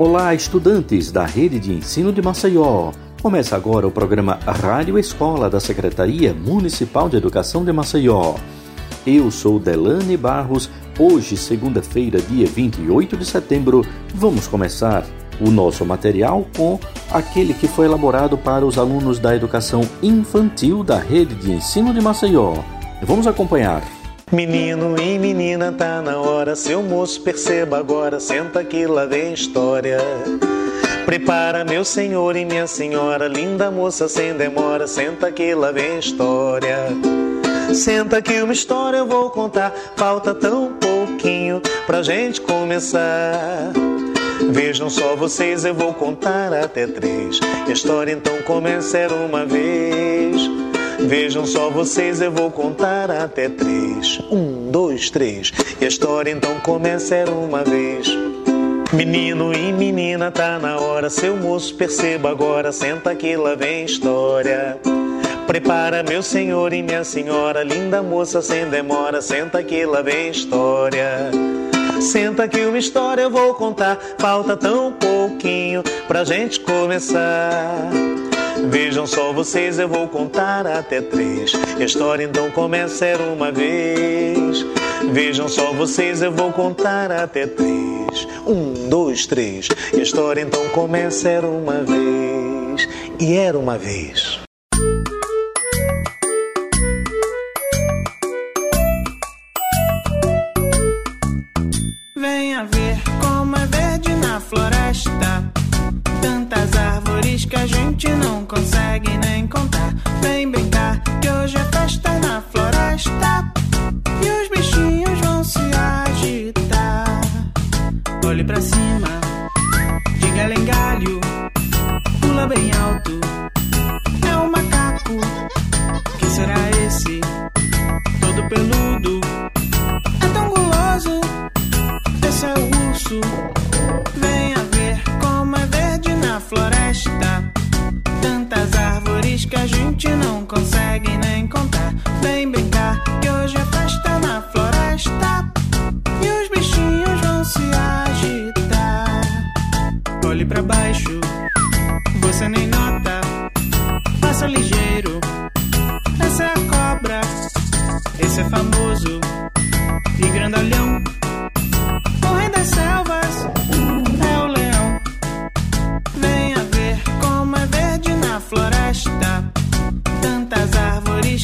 Olá, estudantes da Rede de Ensino de Maceió. Começa agora o programa Rádio Escola da Secretaria Municipal de Educação de Maceió. Eu sou Delane Barros. Hoje, segunda-feira, dia 28 de setembro, vamos começar o nosso material com aquele que foi elaborado para os alunos da educação infantil da Rede de Ensino de Maceió. Vamos acompanhar. Menino e menina, tá na hora, seu moço, perceba agora, senta que lá vem história. Prepara, meu senhor e minha senhora, linda moça, sem demora, senta que lá vem história. Senta que uma história eu vou contar, falta tão pouquinho pra gente começar. Vejam só vocês, eu vou contar até três. A história então começa era uma vez. Vejam só vocês, eu vou contar até três. Um, dois, três. E a história então começa era uma vez. Menino e menina, tá na hora. Seu moço, perceba agora. Senta que lá vem história. Prepara, meu senhor e minha senhora. Linda moça, sem demora. Senta que lá vem história. Senta que uma história eu vou contar. Falta tão pouquinho pra gente começar. Vejam só vocês, eu vou contar até três. A história então começa era uma vez. Vejam só vocês, eu vou contar até três. Um, dois, três. A história então começa era uma vez. E era uma vez. Venha ver como é verde na floresta. Tantas árvores que a gente não consegue nem contar. Vem brincar que hoje é festa na floresta. E os bichinhos vão se agitar. Olhe pra cima, diga lengalho, pula bem alto. É um macaco, que será esse? Todo peludo, é tão guloso. Esse é o urso. Na floresta. Tantas árvores que a gente não consegue nem contar. Vem brincar que hoje é festa na floresta. E os bichinhos vão se agitar. Olhe pra baixo, você nem nota. Passa ligeiro. Essa é a cobra. Esse é famoso e grandalhão. O rei das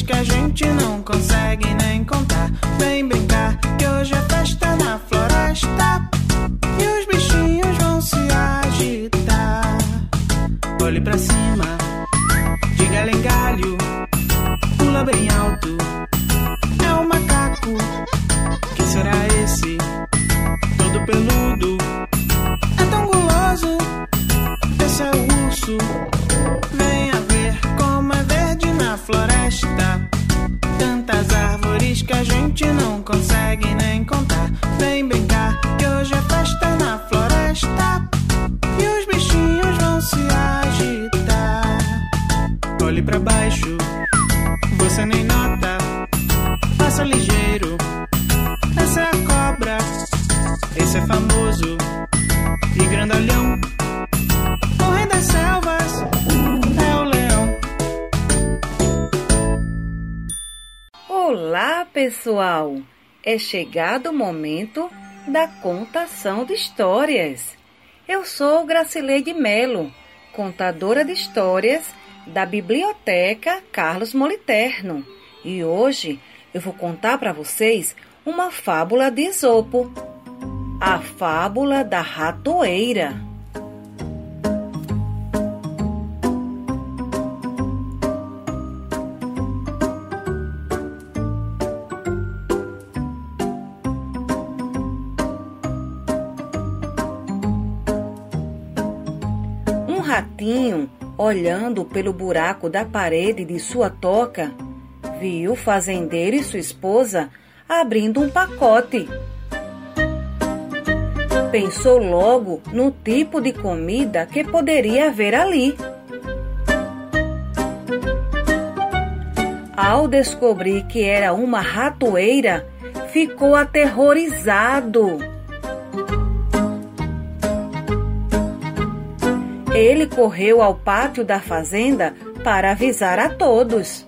que a gente não consegue nem contar. Vem brincar que hoje é festa na floresta. E os bichinhos vão se agitar. Olhe pra cima, diga lengalho, pula bem alto. É um macaco, que será esse? todo peludo. É tão guloso, esse é o urso. Que a gente não consegue nem pessoal! É chegado o momento da contação de histórias. Eu sou Gracileide Melo, contadora de histórias da Biblioteca Carlos Moliterno, e hoje eu vou contar para vocês uma fábula de Esopo. A fábula da ratoeira. Olhando pelo buraco da parede de sua toca, viu o fazendeiro e sua esposa abrindo um pacote pensou logo no tipo de comida que poderia haver ali. Ao descobrir que era uma ratoeira, ficou aterrorizado. Ele correu ao pátio da fazenda para avisar a todos.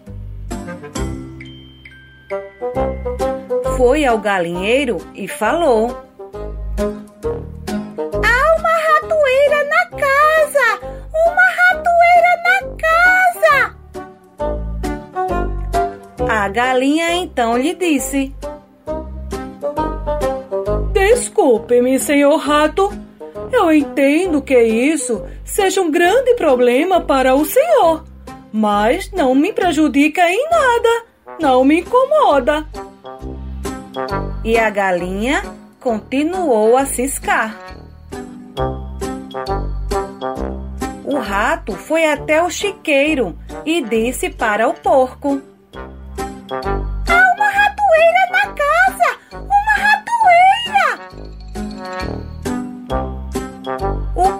Foi ao galinheiro e falou: Há uma ratoeira na casa! Uma ratoeira na casa! A galinha então lhe disse: Desculpe-me, senhor rato. Eu entendo que isso seja um grande problema para o senhor, mas não me prejudica em nada, não me incomoda. E a galinha continuou a ciscar. O rato foi até o chiqueiro e disse para o porco: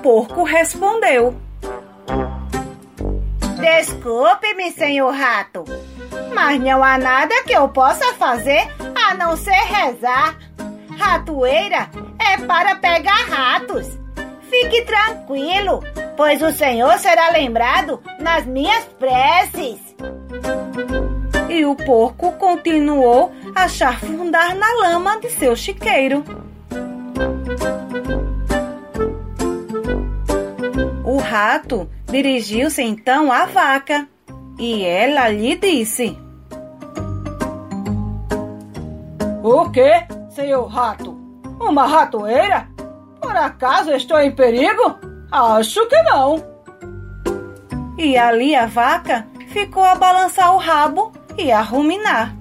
porco respondeu: Desculpe-me, senhor rato, mas não há nada que eu possa fazer a não ser rezar. Ratoeira é para pegar ratos. Fique tranquilo, pois o Senhor será lembrado nas minhas preces. E o porco continuou a chafurdar na lama de seu chiqueiro. O rato dirigiu-se então à vaca e ela lhe disse: O que, senhor rato? Uma ratoeira? Por acaso estou em perigo? Acho que não. E ali a vaca ficou a balançar o rabo e a ruminar.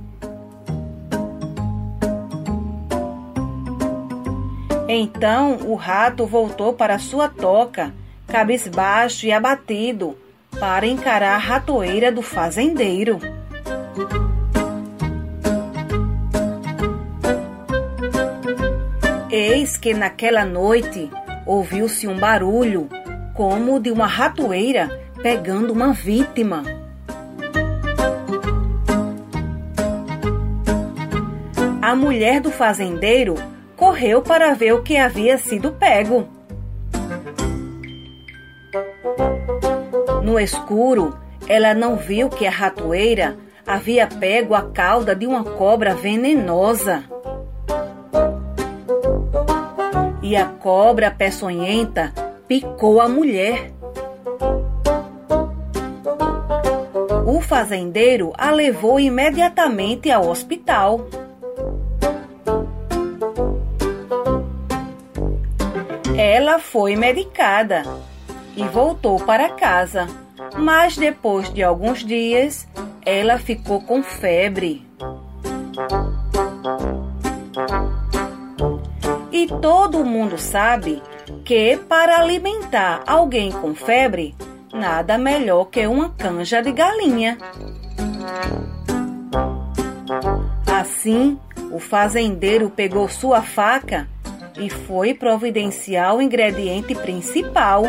Então o rato voltou para sua toca, cabisbaixo e abatido, para encarar a ratoeira do fazendeiro. Eis que naquela noite ouviu-se um barulho, como de uma ratoeira pegando uma vítima. A mulher do fazendeiro correu para ver o que havia sido pego. No escuro, ela não viu que a ratoeira havia pego a cauda de uma cobra venenosa. E a cobra peçonhenta picou a mulher. O fazendeiro a levou imediatamente ao hospital. Ela foi medicada e voltou para casa, mas depois de alguns dias ela ficou com febre. E todo mundo sabe que para alimentar alguém com febre, nada melhor que uma canja de galinha. Assim, o fazendeiro pegou sua faca e foi providenciar o ingrediente principal,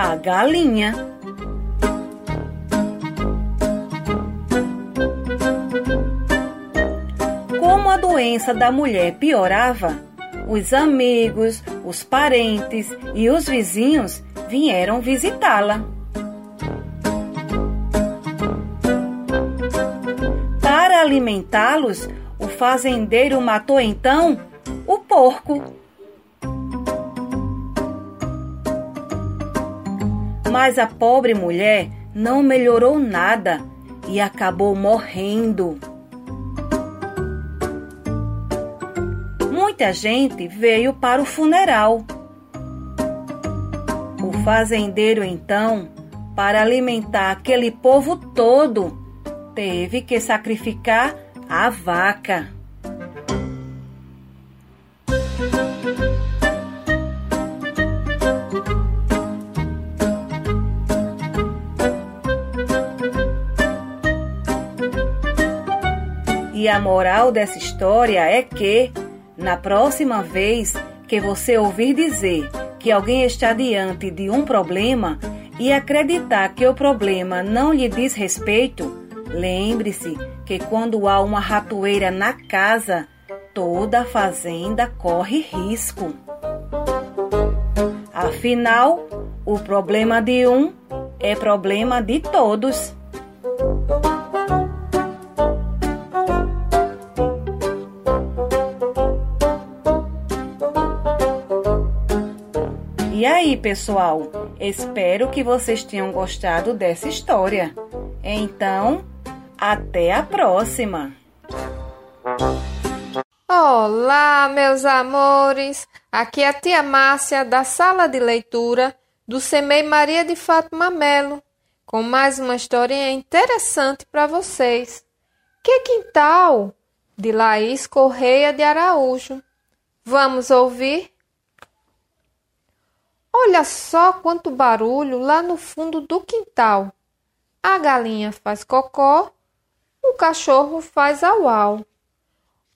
a galinha. Como a doença da mulher piorava, os amigos, os parentes e os vizinhos vieram visitá-la. Para alimentá-los, o fazendeiro matou então o porco. Mas a pobre mulher não melhorou nada e acabou morrendo. Muita gente veio para o funeral. O fazendeiro, então, para alimentar aquele povo todo, teve que sacrificar a vaca. E a moral dessa história é que, na próxima vez que você ouvir dizer que alguém está diante de um problema e acreditar que o problema não lhe diz respeito, lembre-se que quando há uma ratoeira na casa, toda a fazenda corre risco. Afinal, o problema de um é problema de todos. Aí, pessoal? Espero que vocês tenham gostado dessa história. Então, até a próxima! Olá, meus amores! Aqui é a tia Márcia da sala de leitura do Semei Maria de Fátima Melo, com mais uma historinha interessante para vocês. Que quintal? De Laís Correia de Araújo. Vamos ouvir? Olha só quanto barulho lá no fundo do quintal. A galinha faz cocó, o cachorro faz au-au.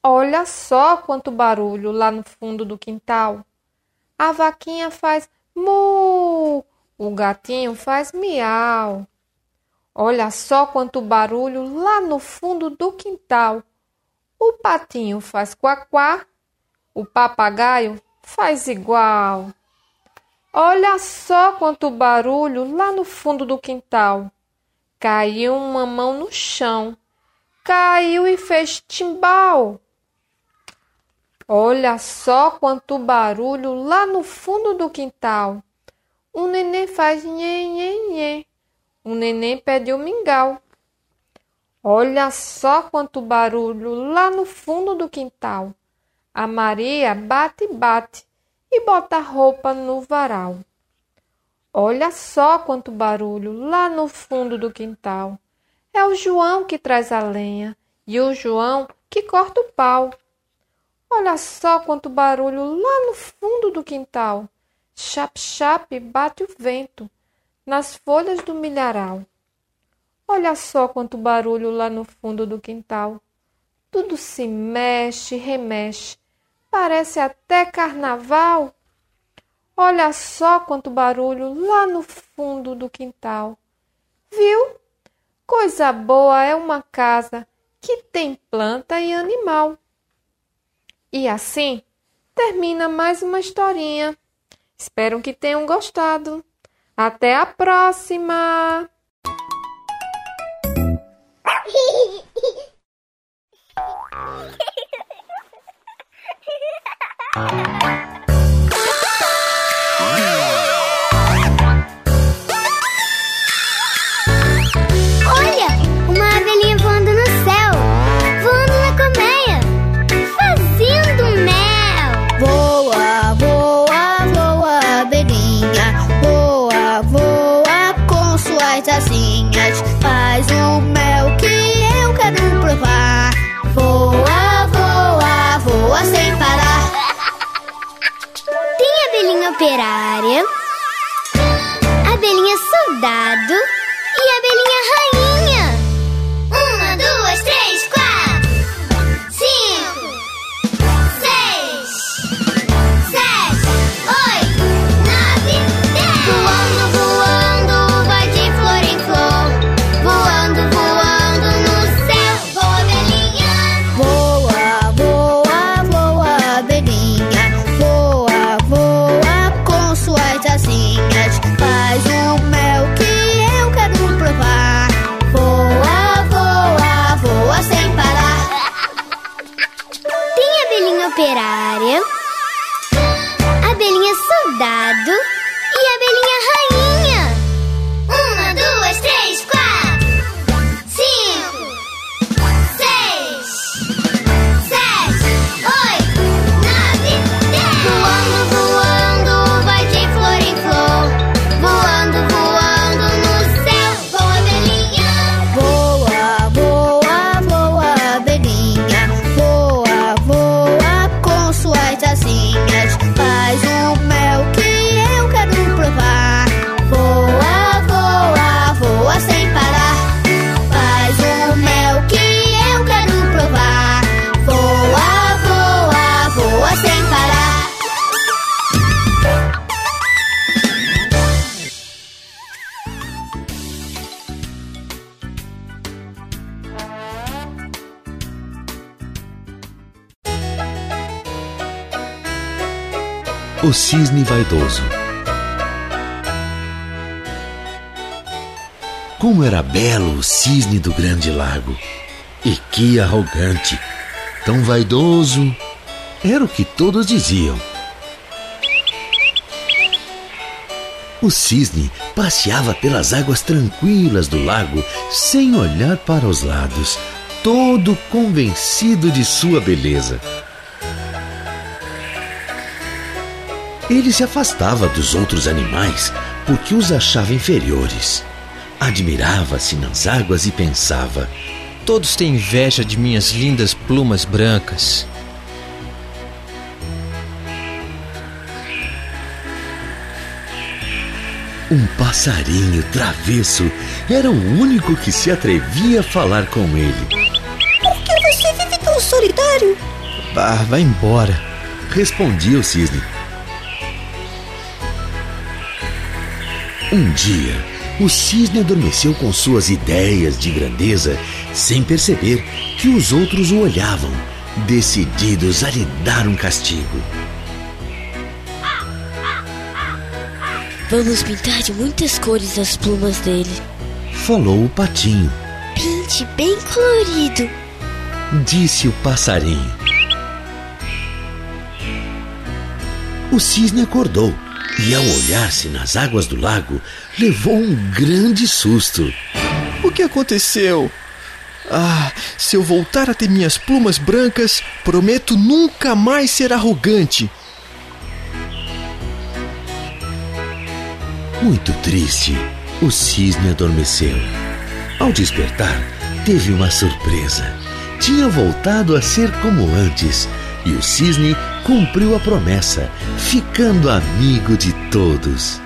Olha só quanto barulho lá no fundo do quintal. A vaquinha faz mu, o gatinho faz miau. Olha só quanto barulho lá no fundo do quintal. O patinho faz quaquá, o papagaio faz igual. Olha só quanto barulho lá no fundo do quintal. Caiu uma mão no chão. Caiu e fez timbal. Olha só quanto barulho lá no fundo do quintal. Um neném faz nhê. Um neném pede o mingau. Olha só quanto barulho lá no fundo do quintal. A Maria bate, bate e bota a roupa no varal. Olha só quanto barulho lá no fundo do quintal. É o João que traz a lenha e o João que corta o pau. Olha só quanto barulho lá no fundo do quintal. Chap-chap bate o vento nas folhas do milharal. Olha só quanto barulho lá no fundo do quintal. Tudo se mexe, remexe Parece até carnaval. Olha só quanto barulho lá no fundo do quintal. Viu? Coisa boa é uma casa que tem planta e animal. E assim termina mais uma historinha. Espero que tenham gostado. Até a próxima! Olha, belo cisne do grande lago! E que arrogante! Tão vaidoso! Era o que todos diziam. O cisne passeava pelas águas tranquilas do lago sem olhar para os lados, todo convencido de sua beleza. Ele se afastava dos outros animais porque os achava inferiores. Admirava-se nas águas e pensava: Todos têm inveja de minhas lindas plumas brancas. Um passarinho travesso era o único que se atrevia a falar com ele. Por que você vive tão solitário? Ah, vai embora, respondia o cisne. Um dia, o cisne adormeceu com suas ideias de grandeza, sem perceber que os outros o olhavam, decididos a lhe dar um castigo. Vamos pintar de muitas cores as plumas dele. Falou o patinho. Pinte bem colorido, disse o passarinho. O cisne acordou e, ao olhar-se nas águas do lago, levou um grande susto. O que aconteceu? Ah, se eu voltar a ter minhas plumas brancas, prometo nunca mais ser arrogante. Muito triste, o cisne adormeceu. Ao despertar, teve uma surpresa. Tinha voltado a ser como antes e o cisne cumpriu a promessa, ficando amigo de todos.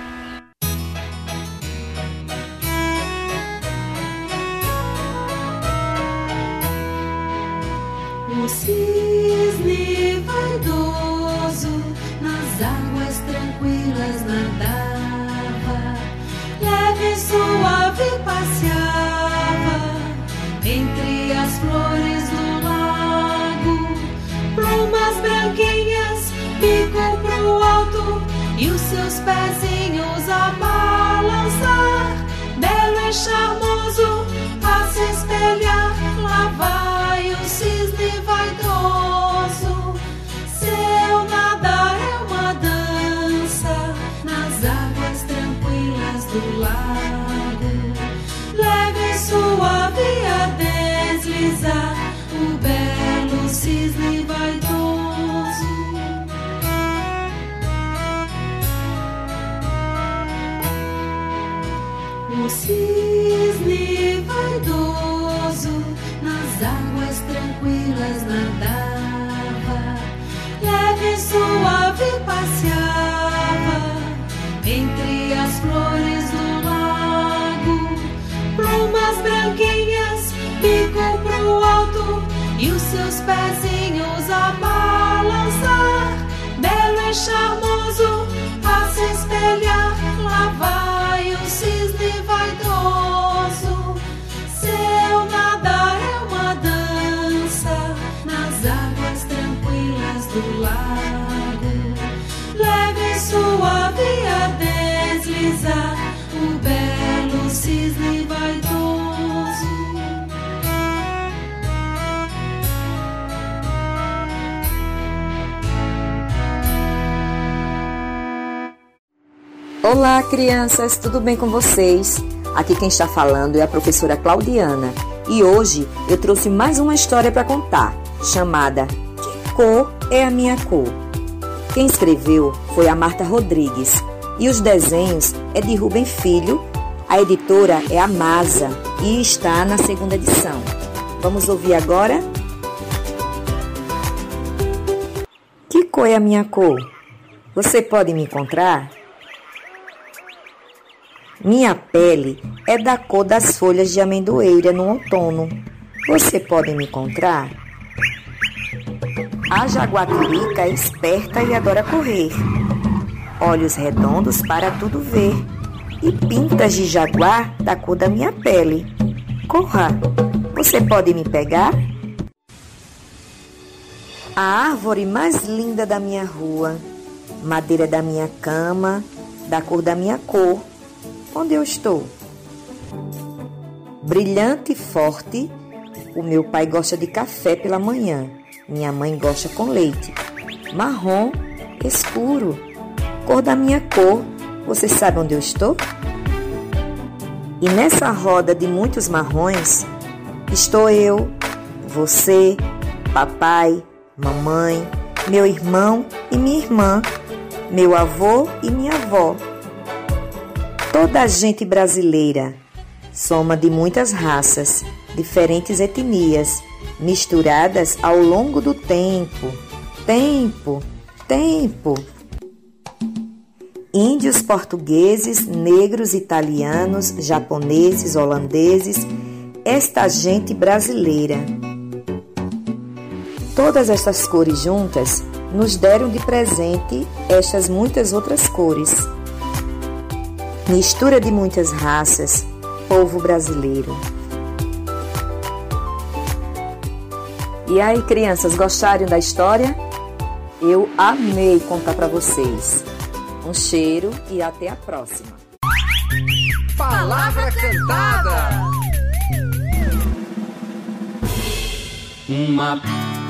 Olá, crianças, tudo bem com vocês? Aqui quem está falando é a professora Claudiana e hoje eu trouxe mais uma história para contar, chamada Que cor é a minha cor? Quem escreveu foi a Marta Rodrigues e os desenhos é de Rubem Filho. A editora é a Masa e está na segunda edição. Vamos ouvir agora? Que cor é a minha cor? Você pode me encontrar? Minha pele é da cor das folhas de amendoeira no outono. Você pode me encontrar? A jaguatirica é esperta e adora correr. Olhos redondos para tudo ver. E pintas de jaguar da cor da minha pele. Corra! Você pode me pegar? A árvore mais linda da minha rua. Madeira da minha cama, da cor da minha cor onde eu estou. Brilhante e forte, o meu pai gosta de café pela manhã. Minha mãe gosta com leite. Marrom, escuro. Cor da minha cor. Você sabe onde eu estou? E nessa roda de muitos marrons, estou eu, você, papai, mamãe, meu irmão e minha irmã, meu avô e minha avó. Toda a gente brasileira, soma de muitas raças, diferentes etnias, misturadas ao longo do tempo. Tempo, tempo. Índios, portugueses, negros, italianos, japoneses, holandeses, esta gente brasileira. Todas estas cores juntas nos deram de presente estas muitas outras cores. Mistura de muitas raças, povo brasileiro. E aí, crianças, gostaram da história? Eu amei contar para vocês. Um cheiro e até a próxima. Palavra cantada. Uma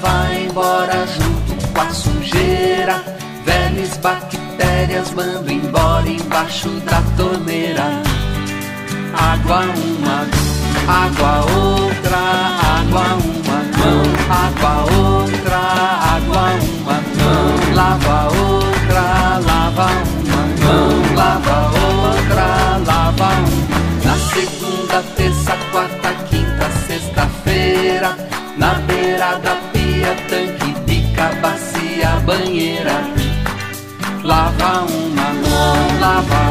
Vai embora junto com a sujeira. Velhas bactérias mando embora embaixo da torneira. Água uma, água outra, água uma mão, água outra, água uma mão, lava tanque, pica, bacia, banheira. Lava uma mão, lava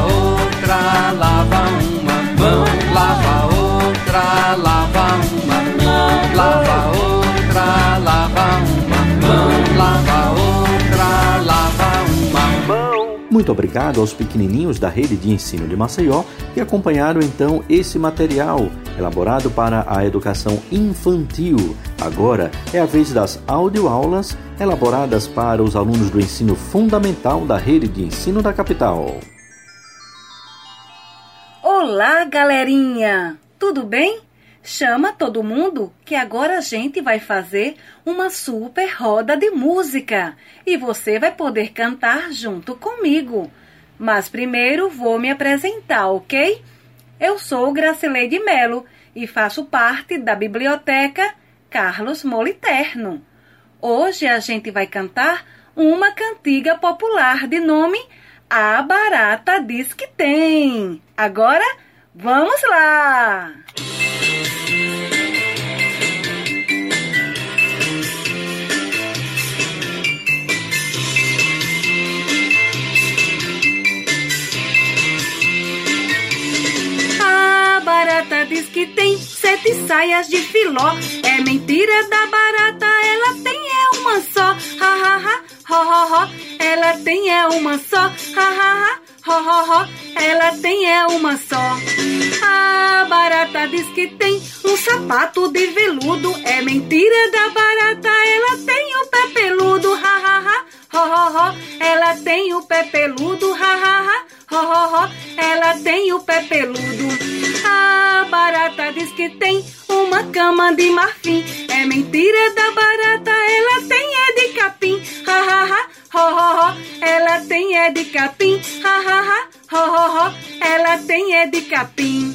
Muito obrigado aos pequenininhos da Rede de Ensino de Maceió que acompanharam então esse material elaborado para a educação infantil. Agora é a vez das audioaulas elaboradas para os alunos do ensino fundamental da Rede de Ensino da Capital. Olá, galerinha! Tudo bem? Chama todo mundo que agora a gente vai fazer uma super roda de música e você vai poder cantar junto comigo. Mas primeiro vou me apresentar, ok? Eu sou Gracileide Melo e faço parte da biblioteca Carlos Moliterno. Hoje a gente vai cantar uma cantiga popular de nome A Barata Diz Que Tem. Agora, vamos lá! A barata diz que tem sete saias de filó. É mentira da barata, ela tem é uma só. Ha ha ha, ho ho ho. Ela tem é uma só. Ha ha ha, ho ho ho. Ela tem é uma só. A barata diz que tem um sapato de veludo. É mentira da barata, ela tem o pé peludo. Ha ha ha, ho ho ho. Ela tem o pé peludo. Ha ha ha, ho ho ho. Ela tem o pé peludo. A barata diz que tem uma cama de marfim. É mentira da barata, ela tem é de capim. Ha ha ha, ho ho ho. Ela tem é de capim. Ha ha ha, ho ho ho. Ela tem é de capim.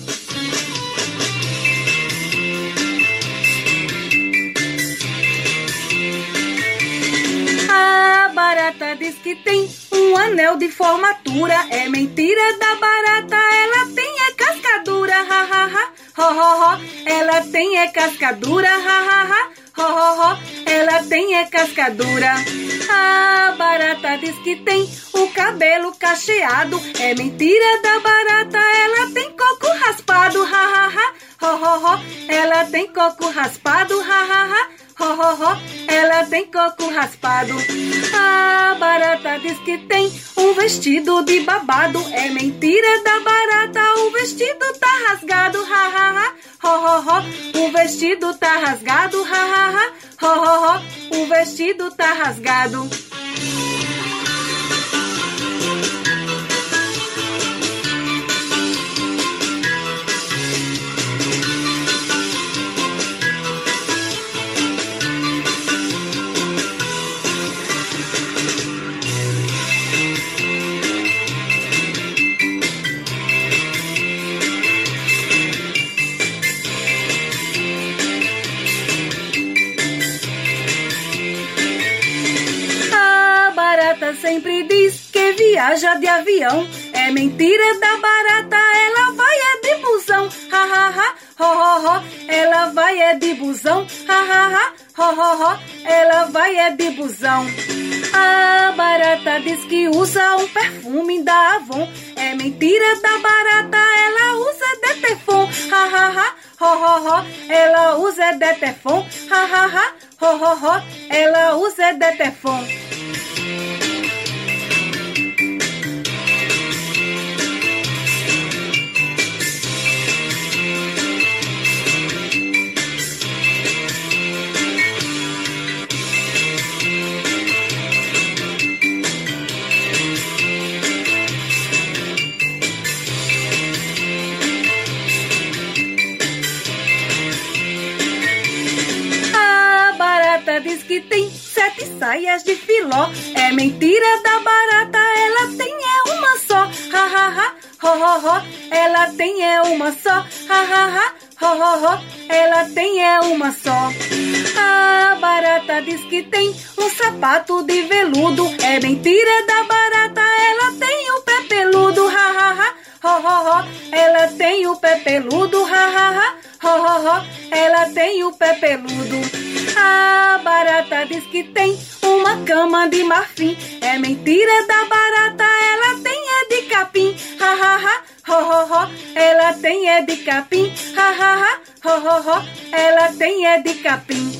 A barata diz que tem um anel de formatura. É mentira da barata, ela tem é cascadura. Ha ha ha, ho ho ho. Ela tem é cascadura. Ha ha ha, ho ho ho. Ela tem é cascadura. A barata diz que tem o cabelo cacheado. É mentira da barata, ela tem coco raspado. Ha ha ha, ho ho ho. Ela tem coco raspado, ha ha ha, ho ho ho, ela tem coco raspado. A barata diz que tem um vestido de babado, é mentira da barata, o vestido tá rasgado, ha ha ha, ho ho ho, o vestido tá rasgado, ha ha ha, ho ho ho, o vestido tá rasgado. Viaja de avião. É mentira da barata, ela vai é de busão. Ha ha ha, ho ho ho, ela vai é de busão. Ha ha ha, ho ho ho, ela vai é de busão. A barata diz que usa um perfume da Avon. É mentira da barata, ela usa Detefon. Ha ha ha, ho ho ho, ela usa Detefon. Ha ha ha, ho ho ho, ela usa Detefon. Diz que tem sete saias de filó. É mentira da barata, ela tem é uma só. Ha ha ha, ho ho ho, ela tem é uma só. Ha ha ha, ho ho ho, ela tem é uma só. A barata diz que tem um sapato de veludo. É mentira da barata, ela tem o pé peludo. Ha ha ha, ho ho ho, ela tem o pé peludo. Ha ha ha, ho ho ho, ela tem o pé peludo. A barata diz que tem uma cama de marfim. É mentira da barata, ela tem é de capim. Ha ha ha, ho ho ho, ela tem é de capim. Ha ha ha, ho ho ho, ela tem é de capim.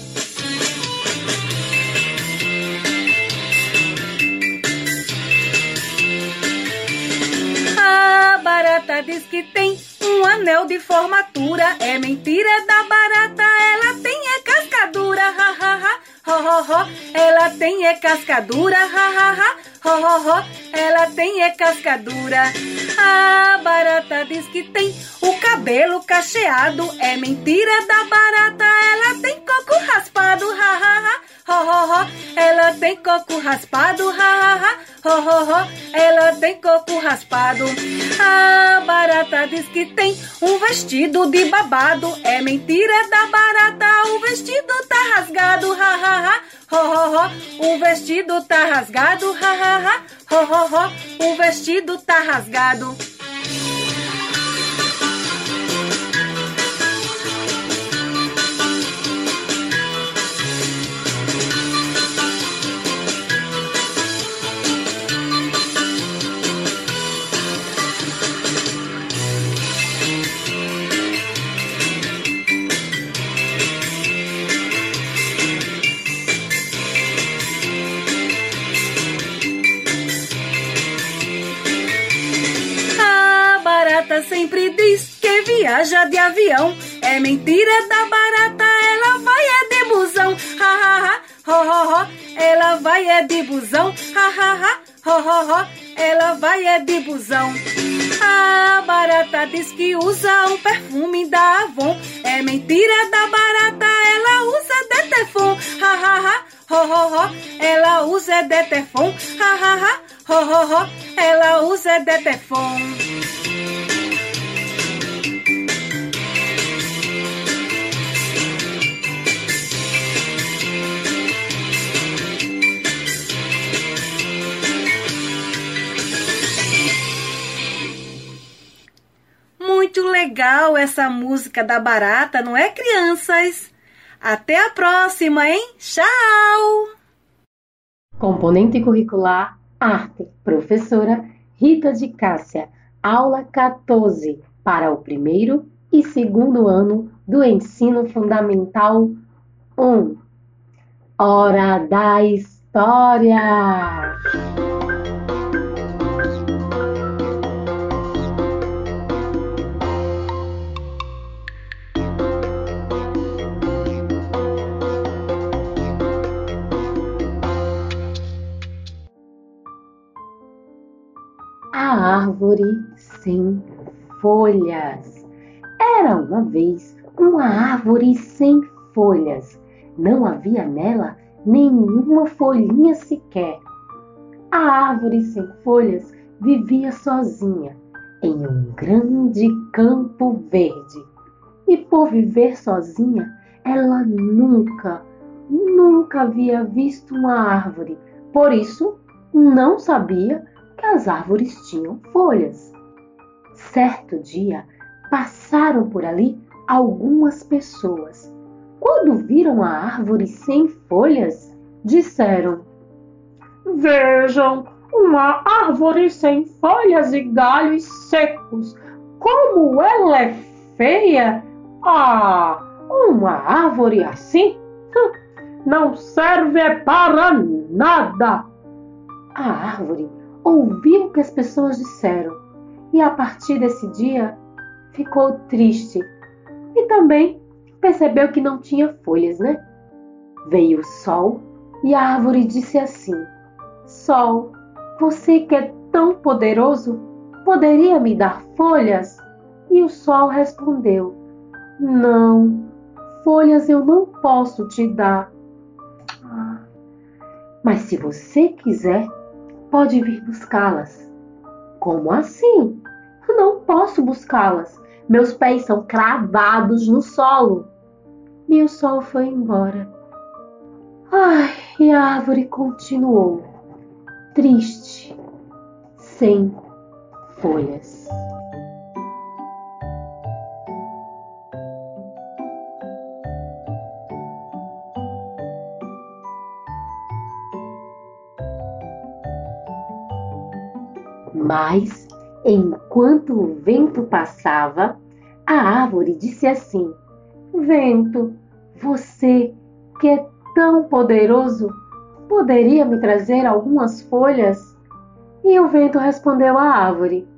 A barata diz que tem um anel de formatura. É mentira da barata, ela tem é cascadura. Ha ha ha, ho ho ho, ela tem é cascadura. Ha ha ha, ho ho ho, ela tem é cascadura. A barata diz que tem o cabelo cacheado. É mentira da barata, ela tem coco raspado. Ha ha ha, ho ho ho, ela tem coco raspado. Ha ha ha, ho ho ho, ela tem coco raspado. A barata diz que tem um vestido de babado. É mentira da barata, ho ho ho, o vestido tá rasgado. Ha ha ha, ho ho ho, o vestido tá rasgado. Viaja de avião. É mentira da barata, ela vai é de busão. Ha ha ha, ho ho ho, ela vai é de busão. Ha ha ha, ho ho ho, ela vai é de busão. A barata diz que usa um perfume da Avon. É mentira da barata, ela usa Detefon. Ha ha ha, ho ho ho, ela usa Detefon. Ha ha ha, ho ho ho, ela usa Detefon. Muito legal essa música da barata, não é, crianças? Até a próxima, hein? Tchau! Componente curricular Arte, professora Rita de Cássia, aula 14, para o primeiro e segundo ano do Ensino Fundamental 1. Hora da História! Árvore sem folhas. Era uma vez uma árvore sem folhas. Não havia nela nenhuma folhinha sequer. A árvore sem folhas vivia sozinha em um grande campo verde. E por viver sozinha, ela nunca, nunca havia visto uma árvore. Por isso, não sabia as árvores tinham folhas. Certo dia, passaram por ali algumas pessoas. Quando viram a árvore sem folhas, disseram: Vejam, uma árvore sem folhas e galhos secos. Como ela é feia! Ah, uma árvore assim hum, não serve para nada. A árvore ouviu o que as pessoas disseram e a partir desse dia ficou triste e também percebeu que não tinha folhas, né? Veio o sol e a árvore disse assim: Sol, você que é tão poderoso, poderia me dar folhas? E o sol respondeu: Não, folhas eu não posso te dar. Ah, mas se você quiser, pode vir buscá-las. Como assim? Não posso buscá-las. Meus pés são cravados no solo. E o sol foi embora. Ai, e a árvore continuou, triste, sem folhas. Mas, enquanto o vento passava, a árvore disse assim: Vento, você que é tão poderoso, poderia me trazer algumas folhas? E o vento respondeu à árvore: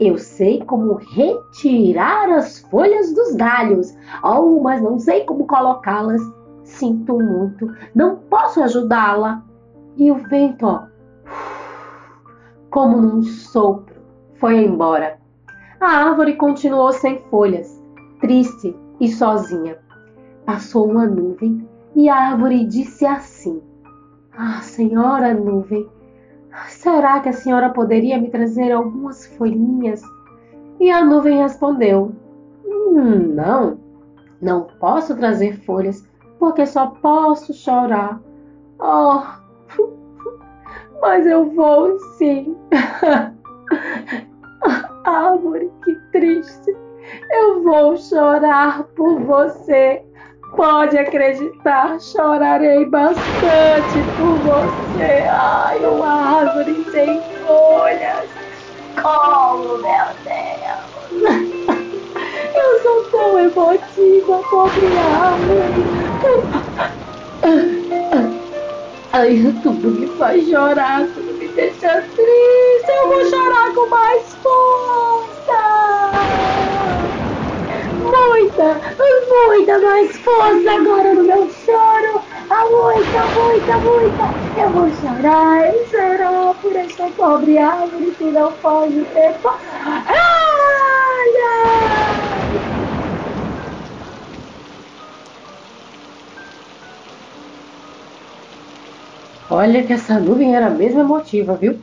Eu sei como retirar as folhas dos galhos, oh, mas não sei como colocá-las. Sinto muito, não posso ajudá-la. E o vento, ó, como num sopro, foi embora. A árvore continuou sem folhas, triste e sozinha. Passou uma nuvem e a árvore disse assim: Ah, senhora nuvem, será que a senhora poderia me trazer algumas folhinhas? E a nuvem respondeu: hum, Não, não posso trazer folhas, porque só posso chorar. Oh, mas eu vou sim. Árvore, que triste. Eu vou chorar por você. Pode acreditar, chorarei bastante por você. Ai, uma árvore sem folhas. Como, meu Deus. Eu sou tão emotiva, pobre árvore. Ai, tudo me faz chorar, tudo me deixa triste. Eu vou chorar com mais força. Muita, muita mais força agora no meu choro. Ah, muita, muita, muita. Eu vou chorar e chorar por esta pobre árvore que não pode ter. Ai, Olha que essa nuvem era mesmo emotiva, viu?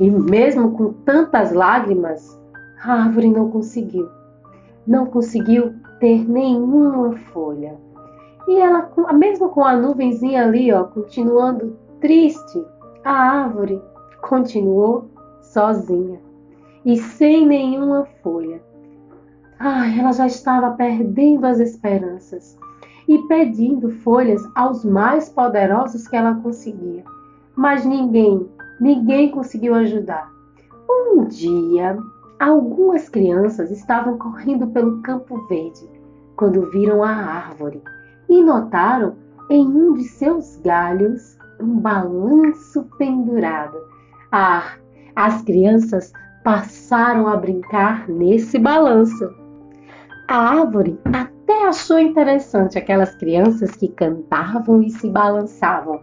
E mesmo com tantas lágrimas, a árvore não conseguiu. Não conseguiu ter nenhuma folha. E ela, mesmo com a nuvenzinha ali, ó, continuando triste, a árvore continuou sozinha e sem nenhuma folha. Ai, ela já estava perdendo as esperanças e pedindo folhas aos mais poderosos que ela conseguia. Mas ninguém, ninguém conseguiu ajudar. Um dia, Algumas crianças estavam correndo pelo campo verde quando viram a árvore e notaram em um de seus galhos um balanço pendurado. Ah, as crianças passaram a brincar nesse balanço. A árvore até achou interessante aquelas crianças que cantavam e se balançavam.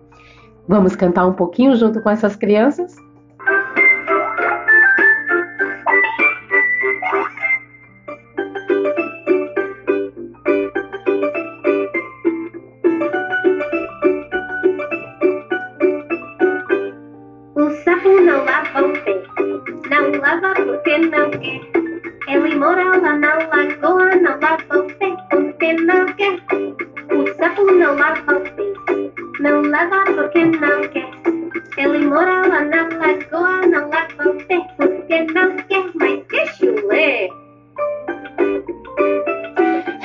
Vamos cantar um pouquinho junto com essas crianças? O sapo não lava o pé, não lava porque não quer. Ele mora lá na lagoa, não lava o pé porque não quer. O sapo não lava o pé, não lava porque não quer. Ele mora lá na lagoa, não lava o pé porque não quer. Mas que chulé!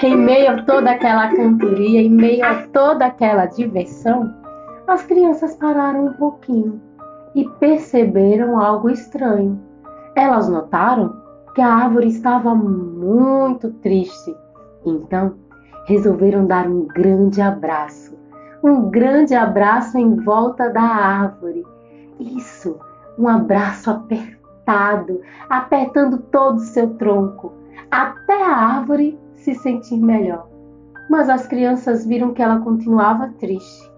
Em meio a toda aquela cantoria, em meio a toda aquela diversão, as crianças pararam um pouquinho e perceberam algo estranho. Elas notaram que a árvore estava muito triste. Então, resolveram dar um grande abraço. Um grande abraço em volta da árvore. Isso, um abraço apertado, apertando todo o seu tronco, até a árvore se sentir melhor. Mas as crianças viram que ela continuava triste.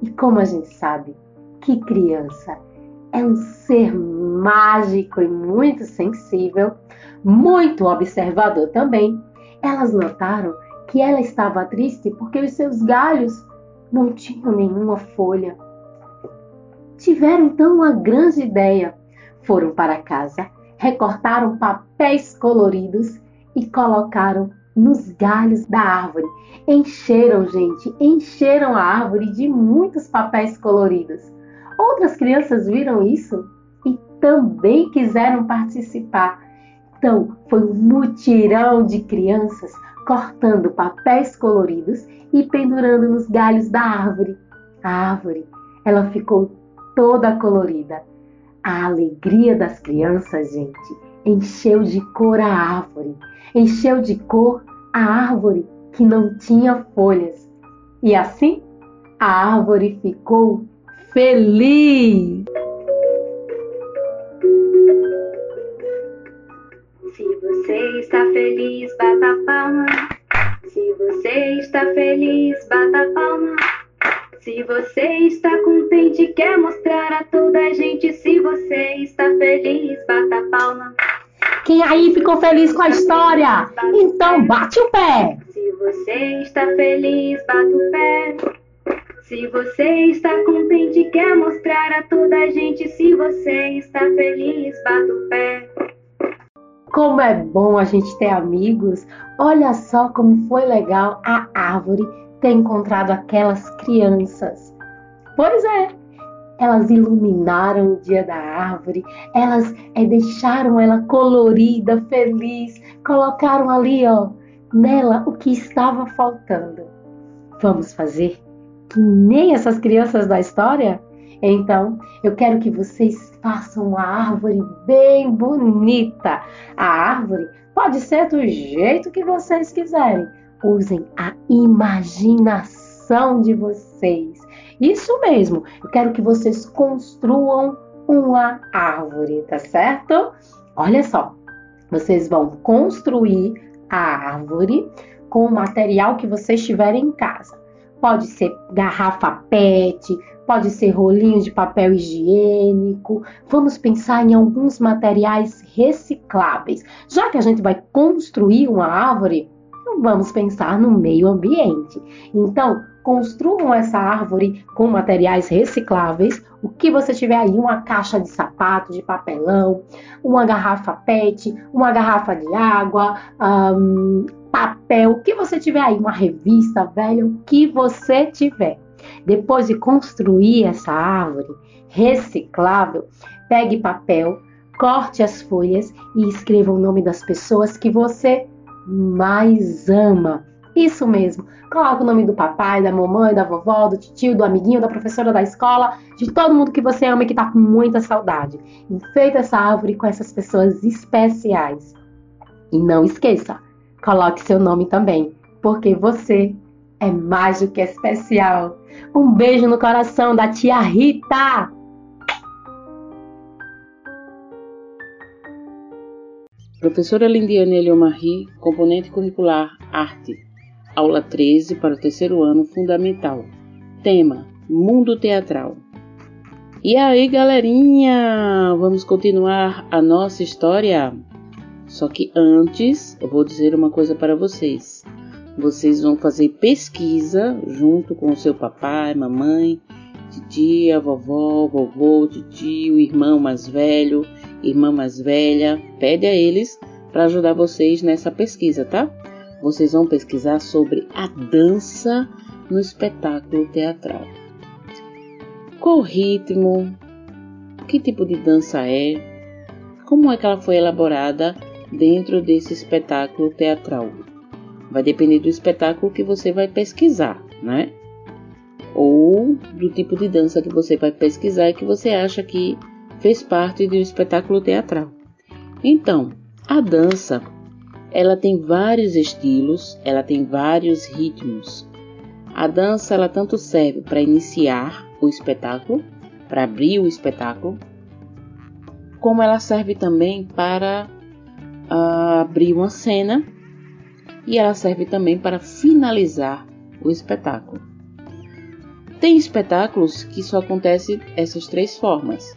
E como a gente sabe que criança é um ser mágico e muito sensível, muito observador também, elas notaram que ela estava triste porque os seus galhos não tinham nenhuma folha. Tiveram então uma grande ideia. Foram para casa, recortaram papéis coloridos e colocaram nos galhos da árvore. Encheram, gente, encheram a árvore de muitos papéis coloridos. Outras crianças viram isso e também quiseram participar. Então, foi um mutirão de crianças cortando papéis coloridos e pendurando nos galhos da árvore. A árvore, ela ficou toda colorida. A alegria das crianças, gente, encheu de cor a árvore, encheu de cor a árvore que não tinha folhas. E assim, a árvore ficou feliz. Se você está feliz, bata palma. Se você está feliz, bata palma. Se você está contente, quer mostrar a toda a gente. Se você está feliz, bata palma. Quem aí ficou feliz com a história? Então bate o pé. Se você está feliz, bata o pé. Se você está contente, quer mostrar a toda a gente. Se você está feliz, bata o pé. Como é bom a gente ter amigos. Olha só como foi legal a árvore ter encontrado aquelas crianças. Pois é, elas iluminaram o dia da árvore, elas é, deixaram ela colorida, feliz, colocaram ali, ó, nela o que estava faltando. Vamos fazer que nem essas crianças da história? Então, eu quero que vocês façam uma árvore bem bonita. A árvore pode ser do jeito que vocês quiserem. Usem a imaginação de vocês. Isso mesmo, eu quero que vocês construam uma árvore, tá certo? Olha só, vocês vão construir a árvore com o material que vocês tiverem em casa. Pode ser garrafa PET, pode ser rolinho de papel higiênico. Vamos pensar em alguns materiais recicláveis. Já que a gente vai construir uma árvore, vamos pensar no meio ambiente. Então, construam essa árvore com materiais recicláveis. O que você tiver aí, uma caixa de sapato, de papelão, uma garrafa PET, uma garrafa de água, um, papel, o que você tiver aí, uma revista velha, o que você tiver. Depois de construir essa árvore reciclável, pegue papel, corte as folhas e escreva o nome das pessoas que você mais ama. Isso mesmo. Coloca o nome do papai, da mamãe, da vovó, do tio, do amiguinho, da professora da escola, de todo mundo que você ama e que tá com muita saudade. Enfeita essa árvore com essas pessoas especiais. E não esqueça, coloque seu nome também, porque você é mais do que especial. Um beijo no coração da tia Rita! Professora Lindiane Eliomarri, componente curricular Arte, aula 13 para o terceiro ano fundamental. Tema: Mundo Teatral. E aí, galerinha, vamos continuar a nossa história? Só que antes, eu vou dizer uma coisa para vocês. Vocês vão fazer pesquisa junto com o seu papai, mamãe, titia, vovó, vovô, tio, irmão mais velho, irmã mais velha. Pede a eles para ajudar vocês nessa pesquisa, tá? Vocês vão pesquisar sobre a dança no espetáculo teatral. Qual o ritmo? Que tipo de dança é? Como é que ela foi elaborada dentro desse espetáculo teatral? Vai depender do espetáculo que você vai pesquisar, né? Ou do tipo de dança que você vai pesquisar e que você acha que fez parte do espetáculo teatral. Então, a dança, ela tem vários estilos, ela tem vários ritmos. A dança ela tanto serve para iniciar o espetáculo, para abrir o espetáculo, como ela serve também para uh, abrir uma cena e ela serve também para finalizar o espetáculo. Tem espetáculos que só acontecem essas três formas.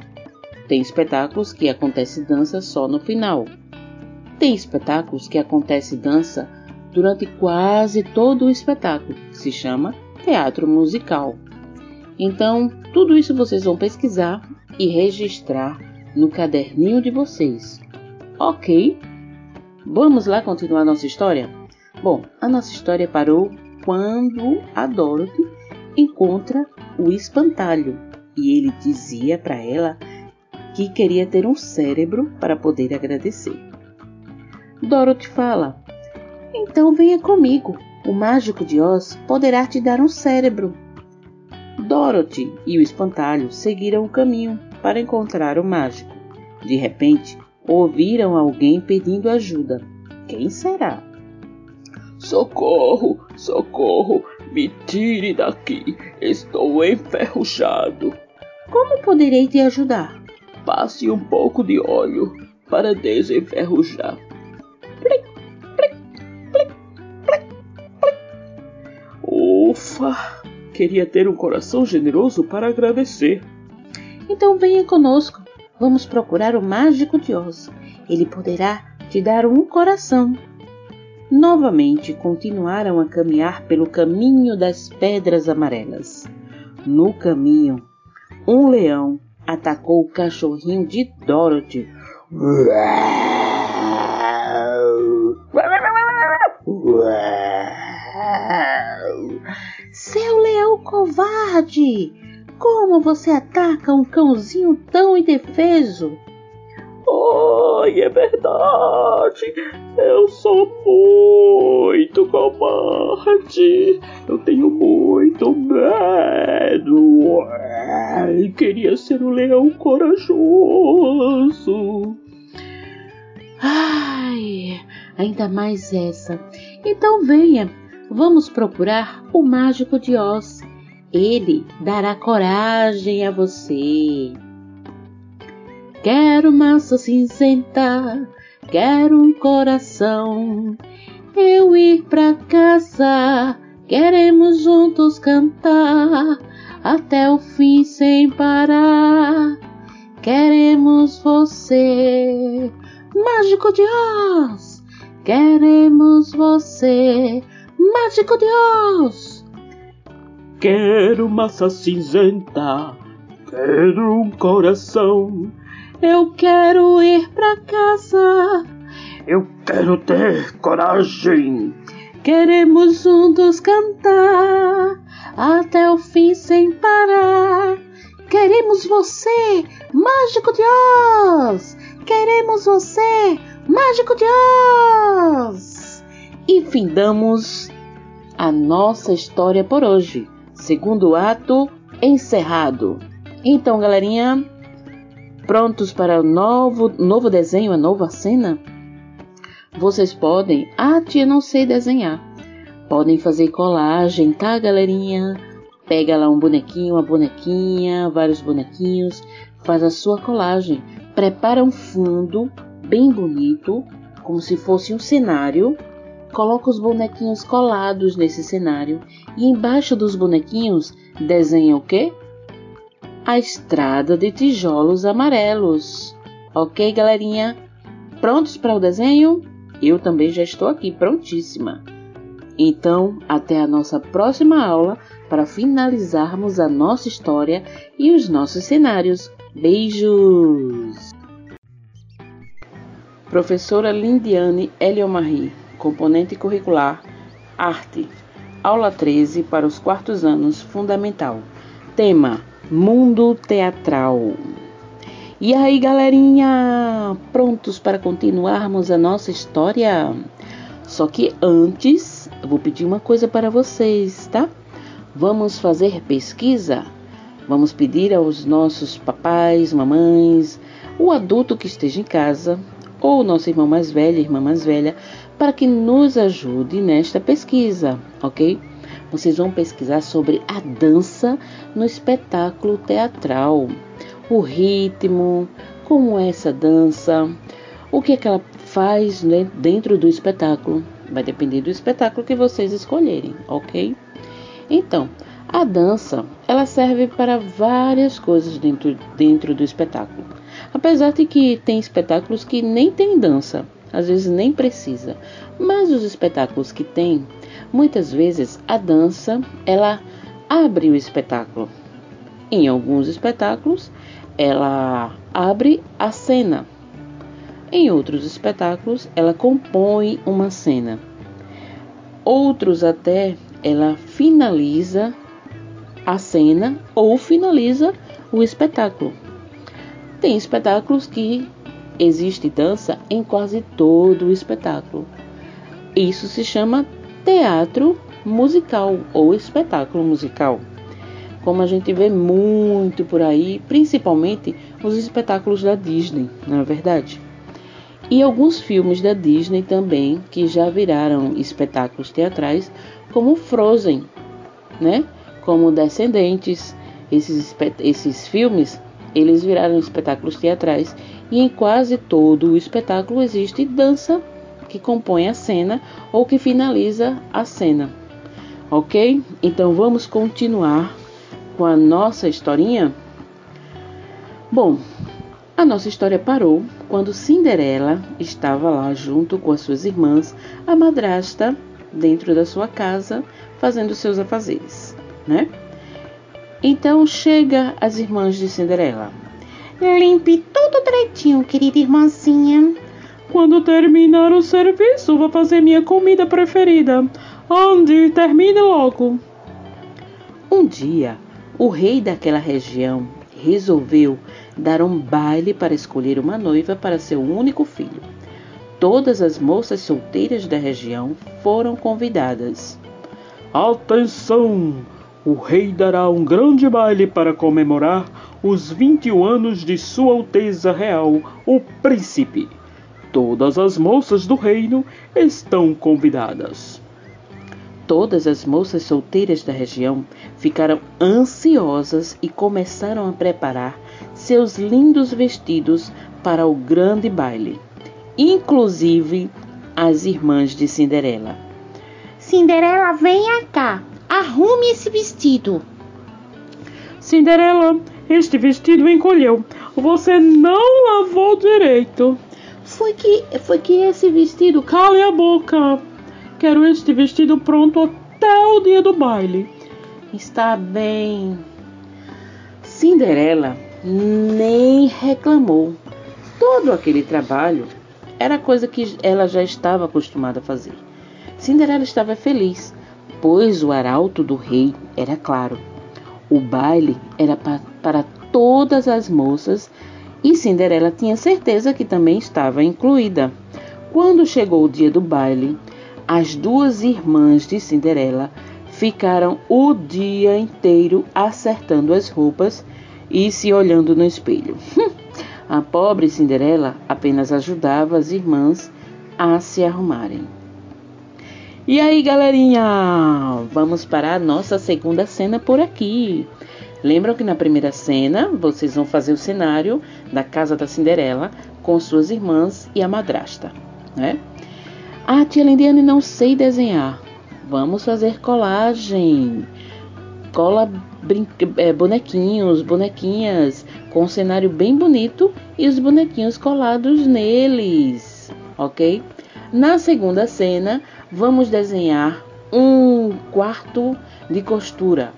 Tem espetáculos que acontece dança só no final. Tem espetáculos que acontece dança durante quase todo o espetáculo, que se chama teatro musical. Então, tudo isso vocês vão pesquisar e registrar no caderninho de vocês. Ok? Vamos lá continuar nossa história? Bom, a nossa história parou quando a Dorothy encontra o espantalho e ele dizia para ela que queria ter um cérebro para poder agradecer. Dorothy fala: Então venha comigo, o mágico de Oz poderá te dar um cérebro. Dorothy e o espantalho seguiram o caminho para encontrar o mágico. De repente, ouviram alguém pedindo ajuda. Quem será? Socorro, socorro, me tire daqui, estou enferrujado. Como poderei te ajudar? Passe um pouco de óleo para desenferrujar. Ufa! Queria ter um coração generoso para agradecer. Então venha conosco. Vamos procurar o mágico de Oz. Ele poderá te dar um coração. Novamente continuaram a caminhar pelo caminho das pedras amarelas. No caminho, um leão atacou o cachorrinho de Dorothy. Seu leão covarde! Como você ataca um cãozinho tão indefeso? Ai, é verdade. Eu sou muito covarde. Eu tenho muito medo. Ai, queria ser um leão corajoso. Ai, ainda mais essa. Então venha, vamos procurar o mágico de Oz. Ele dará coragem a você. Quero massa cinzenta, quero um coração. Eu ir pra casa, queremos juntos cantar até o fim sem parar. Queremos você, mágico de Oz. Queremos você, mágico de Oz. Quero massa cinzenta, quero um coração. Eu quero ir pra casa. Eu quero ter coragem. Queremos juntos cantar até o fim sem parar. Queremos você, mágico de Oz. Queremos você, mágico de Oz. E findamos a nossa história por hoje. Segundo ato encerrado. Então, galerinha, prontos para o novo, novo desenho, a nova cena? Vocês podem. Ah, tia, não sei desenhar. Podem fazer colagem, tá, galerinha? Pega lá um bonequinho, uma bonequinha, vários bonequinhos, faz a sua colagem. Prepara um fundo bem bonito, como se fosse um cenário. Coloca os bonequinhos colados nesse cenário e embaixo dos bonequinhos desenha o quê? A estrada de tijolos amarelos. Ok, galerinha? Prontos para o desenho? Eu também já estou aqui prontíssima. Então, até a nossa próxima aula para finalizarmos a nossa história e os nossos cenários. Beijos! Professora Lindiane Eliomarie, componente curricular Arte, aula 13 para os quartos anos Fundamental. Tema: Mundo Teatral. E aí, galerinha, prontos para continuarmos a nossa história? Só que antes, eu vou pedir uma coisa para vocês, tá? Vamos fazer pesquisa? Vamos pedir aos nossos papais, mamães, o adulto que esteja em casa, ou nosso irmão mais velho, irmã mais velha, para que nos ajude nesta pesquisa, ok? Vocês vão pesquisar sobre a dança no espetáculo teatral o ritmo, como é essa dança, o que, é que ela faz né, dentro do espetáculo. Vai depender do espetáculo que vocês escolherem, ok? Então, a dança ela serve para várias coisas dentro, dentro do espetáculo. Apesar de que tem espetáculos que nem tem dança, às vezes nem precisa. Mas os espetáculos que tem, muitas vezes a dança ela abre o espetáculo. Em alguns espetáculos, ela abre a cena. Em outros espetáculos, ela compõe uma cena. Outros até ela finaliza a cena ou finaliza o espetáculo. Tem espetáculos que existe dança em quase todo o espetáculo. Isso se chama teatro musical ou espetáculo musical como a gente vê muito por aí, principalmente os espetáculos da Disney, não é verdade? E alguns filmes da Disney também que já viraram espetáculos teatrais, como Frozen, né? Como Descendentes, esses, esses filmes, eles viraram espetáculos teatrais e em quase todo o espetáculo existe dança que compõe a cena ou que finaliza a cena. Ok? Então vamos continuar com a nossa historinha? Bom, a nossa história parou quando Cinderela estava lá junto com as suas irmãs, a madrasta, dentro da sua casa, fazendo seus afazeres, né? Então chega as irmãs de Cinderela. Limpe tudo direitinho, querida irmãzinha. Quando terminar o serviço, vou fazer minha comida preferida. Ande, termine logo. Um dia, o rei daquela região resolveu dar um baile para escolher uma noiva para seu único filho. Todas as moças solteiras da região foram convidadas. Atenção! O rei dará um grande baile para comemorar os 21 anos de Sua Alteza Real, o Príncipe. Todas as moças do reino estão convidadas. Todas as moças solteiras da região ficaram ansiosas e começaram a preparar seus lindos vestidos para o grande baile, inclusive as irmãs de Cinderela. Cinderela, venha cá, arrume esse vestido. Cinderela, este vestido encolheu. Você não lavou direito. Foi que foi que esse vestido. Cale a boca. Quero este vestido pronto até o dia do baile. Está bem. Cinderela nem reclamou. Todo aquele trabalho era coisa que ela já estava acostumada a fazer. Cinderela estava feliz, pois o arauto do rei era claro. O baile era pa para todas as moças e Cinderela tinha certeza que também estava incluída. Quando chegou o dia do baile, As duas irmãs de Cinderela ficaram o dia inteiro acertando as roupas e se olhando no espelho. A pobre Cinderela apenas ajudava as irmãs a se arrumarem. E aí, galerinha, vamos para a nossa segunda cena por aqui. Lembram que na primeira cena vocês vão fazer o cenário da casa da Cinderela com suas irmãs e a madrasta, né? Ah, tia Lindiane, não sei desenhar. Vamos fazer colagem. Cola é, bonequinhos, bonequinhas com um cenário bem bonito e os bonequinhos colados neles, ok? Na segunda cena, vamos desenhar um quarto de costura,